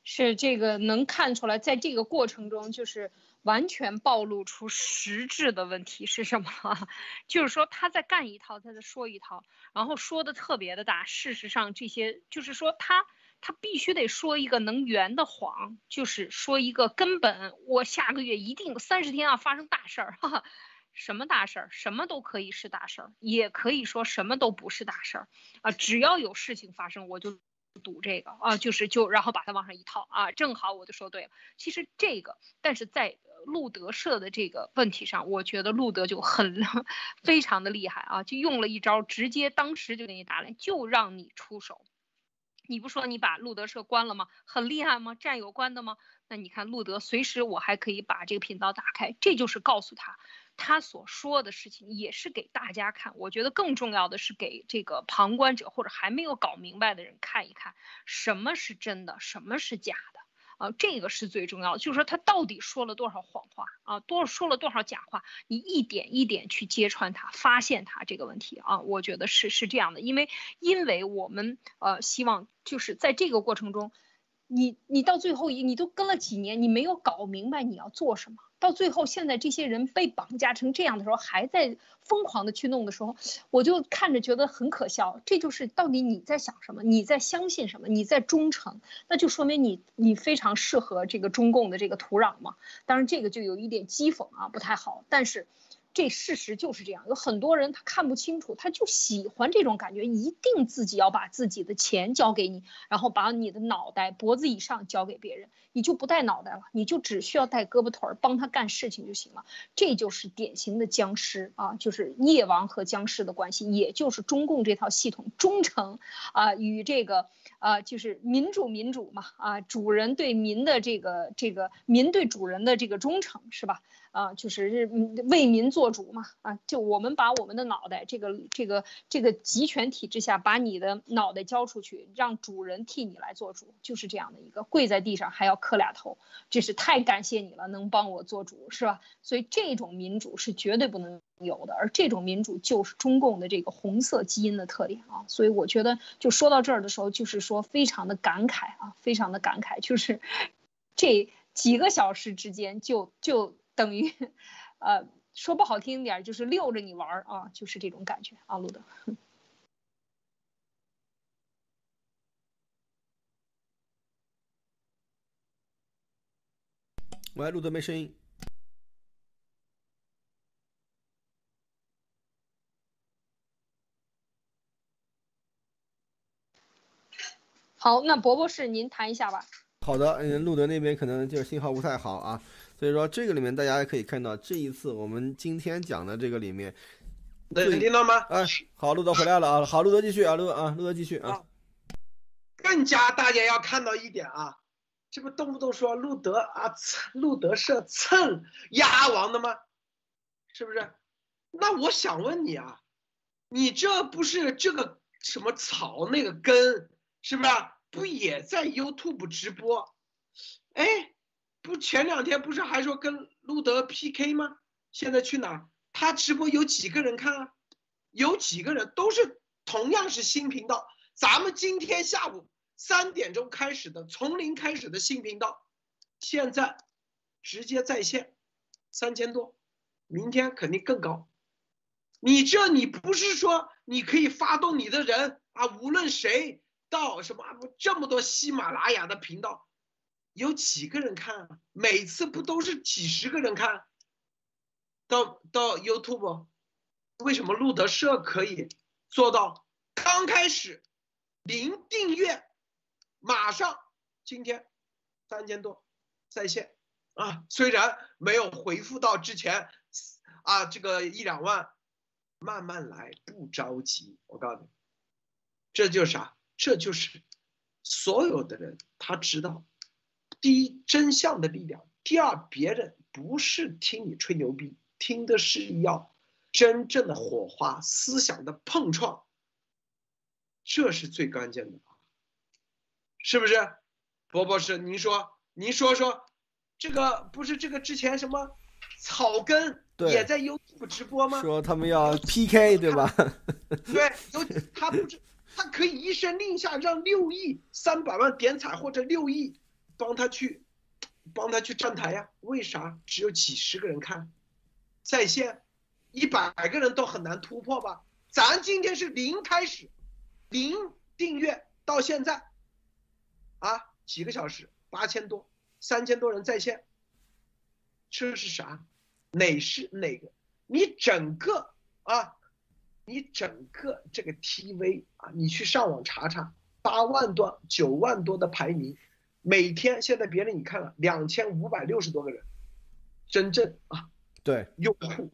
是这个能看出来，在这个过程中，就是完全暴露出实质的问题是什么？[LAUGHS] 就是说他在干一套，他在说一套，然后说的特别的大。事实上，这些就是说他他必须得说一个能圆的谎，就是说一个根本，我下个月一定三十天要发生大事儿。[LAUGHS] 什么大事儿？什么都可以是大事儿，也可以说什么都不是大事儿啊！只要有事情发生，我就赌这个啊，就是就然后把它往上一套啊，正好我就说对了。其实这个，但是在路德社的这个问题上，我觉得路德就很 [LAUGHS] 非常的厉害啊，就用了一招，直接当时就给你打脸，就让你出手。你不说你把路德社关了吗？很厉害吗？战友关的吗？那你看路德随时我还可以把这个频道打开，这就是告诉他。他所说的事情也是给大家看，我觉得更重要的是给这个旁观者或者还没有搞明白的人看一看，什么是真的，什么是假的啊，这个是最重要的。就是说他到底说了多少谎话啊，多说了多少假话，你一点一点去揭穿他，发现他这个问题啊，我觉得是是这样的，因为因为我们呃希望就是在这个过程中。你你到最后你都跟了几年，你没有搞明白你要做什么，到最后现在这些人被绑架成这样的时候，还在疯狂的去弄的时候，我就看着觉得很可笑。这就是到底你在想什么，你在相信什么，你在忠诚，那就说明你你非常适合这个中共的这个土壤嘛。当然这个就有一点讥讽啊，不太好，但是。这事实就是这样，有很多人他看不清楚，他就喜欢这种感觉，一定自己要把自己的钱交给你，然后把你的脑袋脖子以上交给别人，你就不带脑袋了，你就只需要带胳膊腿儿帮他干事情就行了。这就是典型的僵尸啊，就是夜王和僵尸的关系，也就是中共这套系统忠诚啊与这个啊就是民主民主嘛啊主人对民的这个这个民对主人的这个忠诚是吧？啊，就是为民做主嘛，啊，就我们把我们的脑袋，这个这个这个集权体制下，把你的脑袋交出去，让主人替你来做主，就是这样的一个，跪在地上还要磕俩头，这是太感谢你了，能帮我做主，是吧？所以这种民主是绝对不能有的，而这种民主就是中共的这个红色基因的特点啊，所以我觉得就说到这儿的时候，就是说非常的感慨啊，非常的感慨，就是 [LAUGHS] 这。几个小时之间就就等于，呃，说不好听点就是溜着你玩儿啊，就是这种感觉啊，路德。喂，路德没声音。好，那博博士您谈一下吧。好的，嗯，路德那边可能就是信号不太好啊，所以说这个里面大家也可以看到，这一次我们今天讲的这个里面，能听到吗？哎，好，路德回来了啊，好，路德继续啊，路德啊，路德继续啊。更加大家要看到一点啊，这不动不动说路德啊，路德是蹭鸭王的吗？是不是？那我想问你啊，你这不是这个什么草那个根？是不是不也在 YouTube 直播？哎，不前两天不是还说跟路德 PK 吗？现在去哪？他直播有几个人看啊？有几个人都是同样是新频道。咱们今天下午三点钟开始的从零开始的新频道，现在直接在线三千多，明天肯定更高。你这你不是说你可以发动你的人啊？无论谁。到什么这么多喜马拉雅的频道，有几个人看啊？每次不都是几十个人看？到到 YouTube，为什么路德社可以做到？刚开始零订阅，马上今天三千多在线啊！虽然没有回复到之前啊，这个一两万，慢慢来，不着急。我告诉你，这就是啥？这就是所有的人，他知道，第一真相的力量，第二别人不是听你吹牛逼，听的是要真正的火花、思想的碰撞，这是最关键的，是不是？博博士，您说，您说说，这个不是这个之前什么草根也在 YouTube 直播吗？说他们要 PK 对吧？对，有他不是。他可以一声令下，让六亿三百万点彩或者六亿帮他去帮他去站台呀？为啥只有几十个人看在线，一百个人都很难突破吧？咱今天是零开始，零订阅到现在，啊，几个小时八千多，三千多人在线，这是啥？哪是哪个？你整个啊？你整个这个 TV 啊，你去上网查查，八万多、九万多的排名，每天现在别人你看了两千五百六十多个人，真正啊，对用户，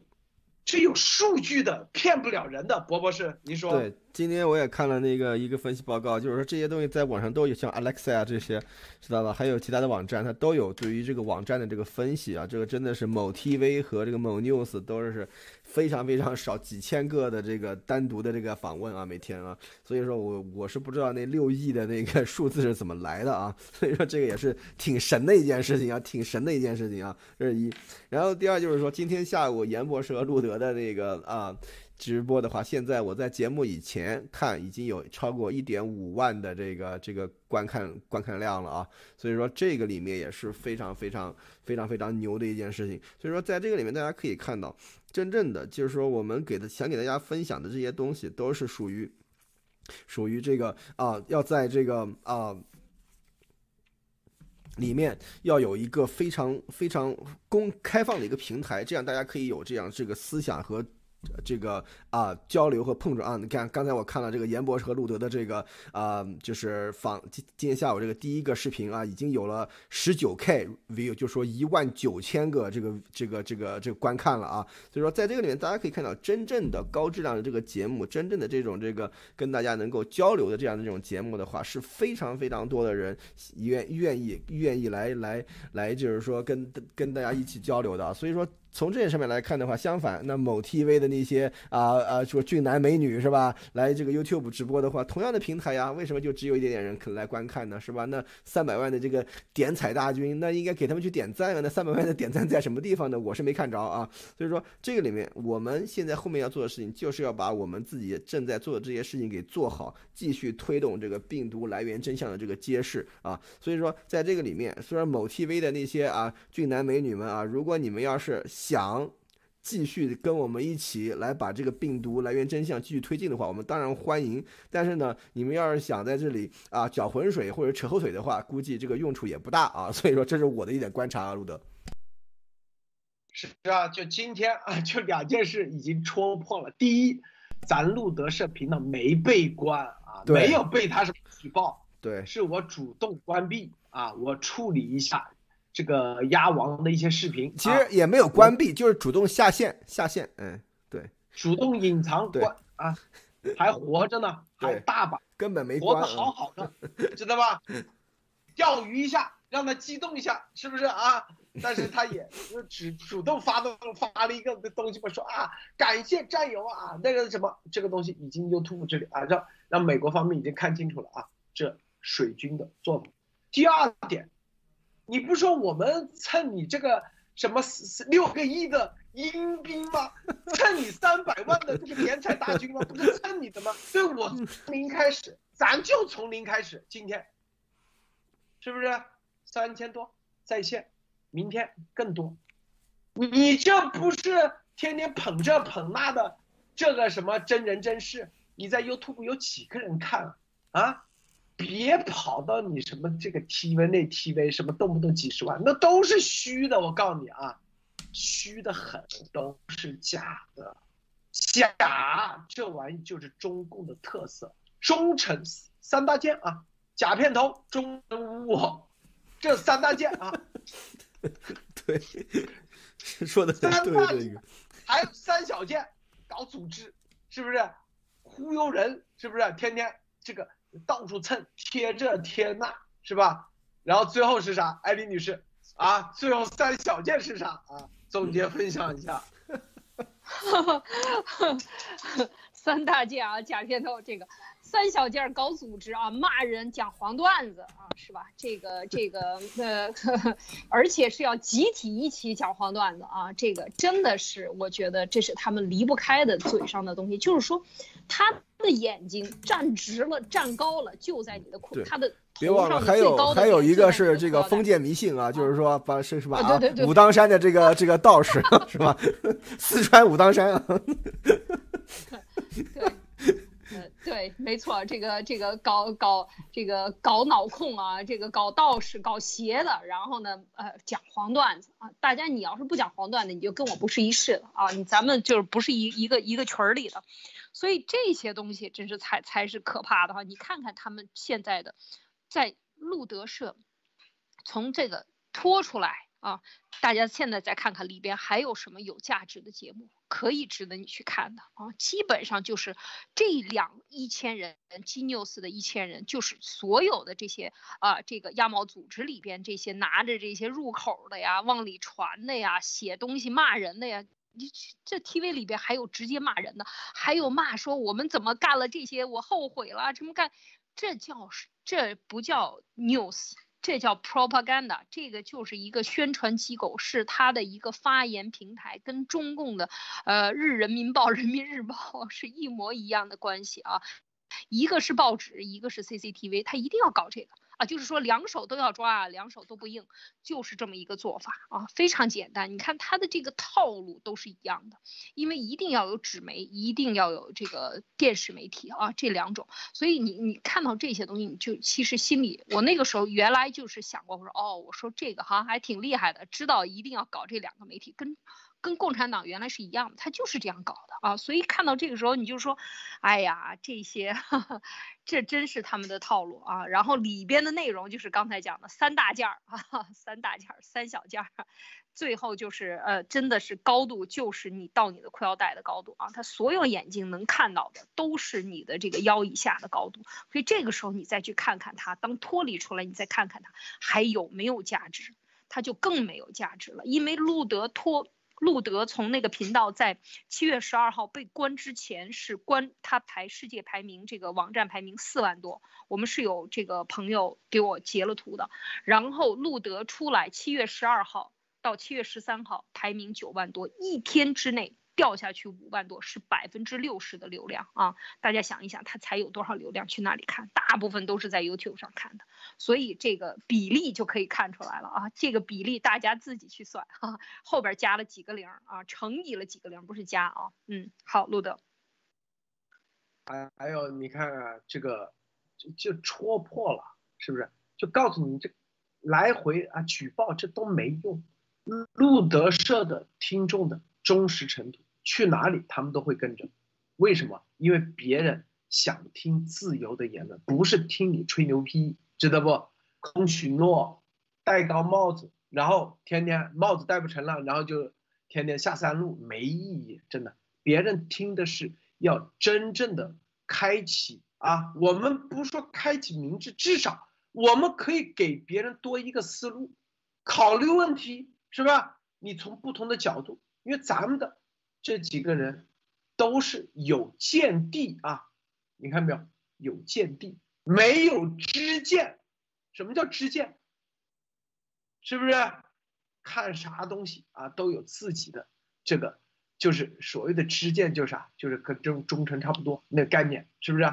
是有数据的，骗不了人的，博博士，您说？对。今天我也看了那个一个分析报告，就是说这些东西在网上都有，像 Alexa 啊这些，知道吧？还有其他的网站，它都有对于这个网站的这个分析啊。这个真的是某 TV 和这个某 News 都是非常非常少，几千个的这个单独的这个访问啊，每天啊。所以说我我是不知道那六亿的那个 [LAUGHS] 数字是怎么来的啊。所以说这个也是挺神的一件事情啊，挺神的一件事情啊。这是一。然后第二就是说，今天下午严博士和路德的那个啊。直播的话，现在我在节目以前看已经有超过一点五万的这个这个观看观看量了啊，所以说这个里面也是非常非常非常非常牛的一件事情。所以说在这个里面，大家可以看到，真正的就是说我们给的想给大家分享的这些东西，都是属于属于这个啊，要在这个啊里面要有一个非常非常公开放的一个平台，这样大家可以有这样这个思想和。这个啊交流和碰撞啊，你看刚才我看了这个严博士和路德的这个啊，就是访今今天下午这个第一个视频啊，已经有了十九 K view，就说一万九千个这个这个这个这个观看了啊。所以说在这个里面，大家可以看到真正的高质量的这个节目，真正的这种这个跟大家能够交流的这样的这种节目的话，是非常非常多的人愿愿意愿意来来来，就是说跟跟大家一起交流的。所以说。从这些上面来看的话，相反，那某 TV 的那些啊啊，说俊男美女是吧？来这个 YouTube 直播的话，同样的平台呀，为什么就只有一点点人肯来观看呢？是吧？那三百万的这个点彩大军，那应该给他们去点赞啊！那三百万的点赞在什么地方呢？我是没看着啊。所以说，这个里面我们现在后面要做的事情，就是要把我们自己正在做的这些事情给做好，继续推动这个病毒来源真相的这个揭示啊。所以说，在这个里面，虽然某 TV 的那些啊俊男美女们啊，如果你们要是想继续跟我们一起来把这个病毒来源真相继续推进的话，我们当然欢迎。但是呢，你们要是想在这里啊搅浑水或者扯后腿的话，估计这个用处也不大啊。[LAUGHS] 所以说，这是我的一点观察啊，路德。是啊，就今天啊，就两件事已经戳破了。第一，咱路德社频道没被关啊，没有被他什么举报，对，是我主动关闭啊，我处理一下。这个鸭王的一些视频，其实也没有关闭，就是主动下线，下线，嗯，对，主动隐藏关啊，[LAUGHS] 还活着呢，还大把，根本没活得好好的，[LAUGHS] 知道吧？钓鱼一下，让他激动一下，是不是啊？[LAUGHS] 但是他也只主动发动发了一个东西嘛，说啊，感谢战友啊，那个什么，这个东西已经 YouTube 这里啊，让让美国方面已经看清楚了啊，这水军的做法。第二点。你不说我们蹭你这个什么六个亿的阴兵吗？蹭你三百万的这个钱财大军吗？不是蹭你的吗？所以我从零开始，咱就从零开始。今天是不是三千多在线？明天更多。你这不是天天捧这捧那的这个什么真人真事？你在 YouTube 有几个人看啊啊？别跑到你什么这个 TV 那 TV 什么动不动几十万，那都是虚的。我告诉你啊，虚的很，都是假的，假这玩意就是中共的特色，忠诚三大件啊，假片头、忠诚无我，这三大件啊。对，说的三大件，还有三小件，搞组织，是不是？忽悠人，是不是？天天这个。到处蹭贴这贴那，是吧？然后最后是啥？艾丽女士啊，最后三小件是啥啊？总结分享一下。[LAUGHS] 三大件啊，假片头这个。三小件搞组织啊，骂人讲黄段子啊，是吧？这个这个呃，[LAUGHS] 而且是要集体一起讲黄段子啊，这个真的是我觉得这是他们离不开的嘴上的东西。就是说，他的眼睛站直了，站高了，就在你的裤，他的别忘了还有还有一个是这个封建迷信啊，就是说把是是吧？啊，武当山的这个这个道士 [LAUGHS] 是吧？[LAUGHS] 四川武当山啊。[LAUGHS] 对。对，没错，这个这个搞搞这个搞脑控啊，这个搞道士、搞邪的，然后呢，呃，讲黄段子啊。大家你要是不讲黄段子，你就跟我不是一世的啊，你咱们就是不是一一个一个群儿里的。所以这些东西真是才才是可怕的哈。你看看他们现在的，在路德社，从这个拖出来。啊，大家现在再看看里边还有什么有价值的节目可以值得你去看的啊？基本上就是这两一千人，Genius 的一千人，就是所有的这些啊，这个亚毛组织里边这些拿着这些入口的呀，往里传的呀，写东西骂人的呀，你这 TV 里边还有直接骂人的，还有骂说我们怎么干了这些，我后悔了，这么干，这叫这不叫 News。这叫 propaganda，这个就是一个宣传机构，是他的一个发言平台，跟中共的呃《日人民报》[LAUGHS]《人民日报 [LAUGHS]》是一模一样的关系啊，一个是报纸，一个是 CCTV，他一定要搞这个。啊，就是说两手都要抓，两手都不硬，就是这么一个做法啊，非常简单。你看他的这个套路都是一样的，因为一定要有纸媒，一定要有这个电视媒体啊，这两种。所以你你看到这些东西，你就其实心里，我那个时候原来就是想过，我说哦，我说这个哈还挺厉害的，知道一定要搞这两个媒体，跟。跟共产党原来是一样的，他就是这样搞的啊，所以看到这个时候你就说，哎呀，这些，[LAUGHS] 这真是他们的套路啊。然后里边的内容就是刚才讲的三大件儿啊，[LAUGHS] 三大件儿，三小件儿，最后就是呃，真的是高度就是你到你的裤腰带的高度啊，他所有眼睛能看到的都是你的这个腰以下的高度，所以这个时候你再去看看他，当脱离出来，你再看看他还有没有价值，他就更没有价值了，因为路德脱。路德从那个频道在七月十二号被关之前是关他排世界排名这个网站排名四万多，我们是有这个朋友给我截了图的。然后路德出来，七月十二号到七月十三号排名九万多，一天之内。掉下去五万多，是百分之六十的流量啊！大家想一想，他才有多少流量？去那里看，大部分都是在 YouTube 上看的，所以这个比例就可以看出来了啊！这个比例大家自己去算哈，后边加了几个零啊，乘以了几个零，不是加啊。嗯，好，路德。还还有你看，这个就就戳破了，是不是？就告诉你这来回啊举报这都没用，路德社的听众的忠实程度。去哪里他们都会跟着，为什么？因为别人想听自由的言论，不是听你吹牛逼，知道不？空许诺，戴高帽子，然后天天帽子戴不成了，然后就天天下山路，没意义，真的。别人听的是要真正的开启啊，我们不说开启明智，至少我们可以给别人多一个思路，考虑问题是吧？你从不同的角度，因为咱们的。这几个人都是有见地啊，你看没有？有见地，没有知见。什么叫知见？是不是？看啥东西啊，都有自己的这个，就是所谓的知见，就是啥？就是跟忠忠诚差不多那个概念，是不是？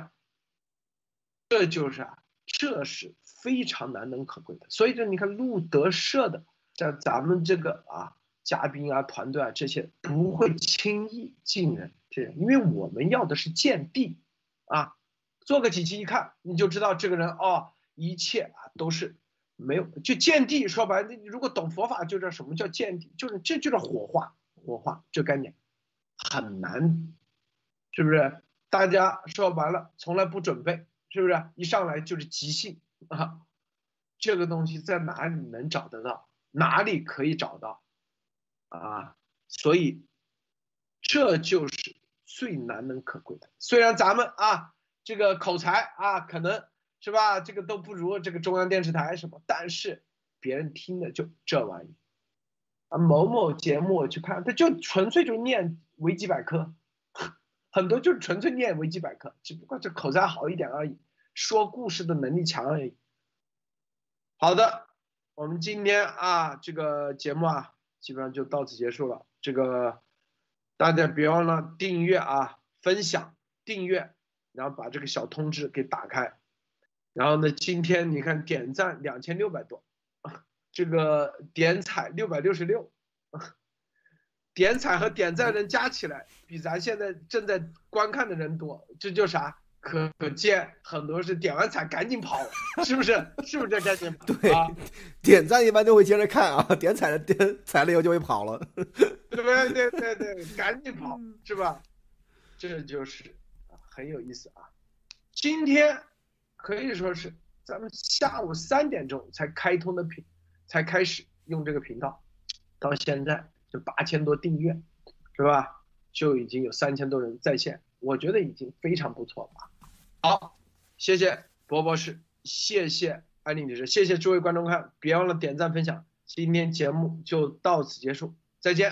这就是啊，这是非常难能可贵的。所以说，你看路德社的，像咱们这个啊。嘉宾啊，团队啊，这些不会轻易进人，这样，因为我们要的是见地，啊，做个几期一看，你就知道这个人哦，一切啊都是没有，就见地。说白了，你如果懂佛法，就知道什么叫见地，就是这就是火化，火化这概念很难，是不是？大家说白了，从来不准备，是不是？一上来就是即兴啊，这个东西在哪里能找得到？哪里可以找到？啊，所以这就是最难能可贵的。虽然咱们啊，这个口才啊，可能是吧，这个都不如这个中央电视台什么，但是别人听的就这玩意啊。某某节目我去看，他就纯粹就念维基百科，[LAUGHS] 很多就纯粹念维基百科，只不过这口才好一点而已，说故事的能力强而已。好的，我们今天啊，这个节目啊。基本上就到此结束了。这个大家别忘了订阅啊，分享订阅，然后把这个小通知给打开。然后呢，今天你看点赞两千六百多，[LAUGHS] 这个点彩六百六十六，[LAUGHS] 点彩和点赞人加起来比咱现在正在观看的人多，这叫啥？可可见很多是点完彩赶紧跑，是不是？是不是这概念？对，点赞一般都会接着看啊，点彩了点彩了以后就会跑了，对对对对对，赶紧跑是吧？这就是很有意思啊。今天可以说是咱们下午三点钟才开通的频，才开始用这个频道，到现在就八千多订阅，是吧？就已经有三千多人在线，我觉得已经非常不错了。好，谢谢博博士，谢谢安妮女士，谢谢诸位观众看，别忘了点赞分享，今天节目就到此结束，再见。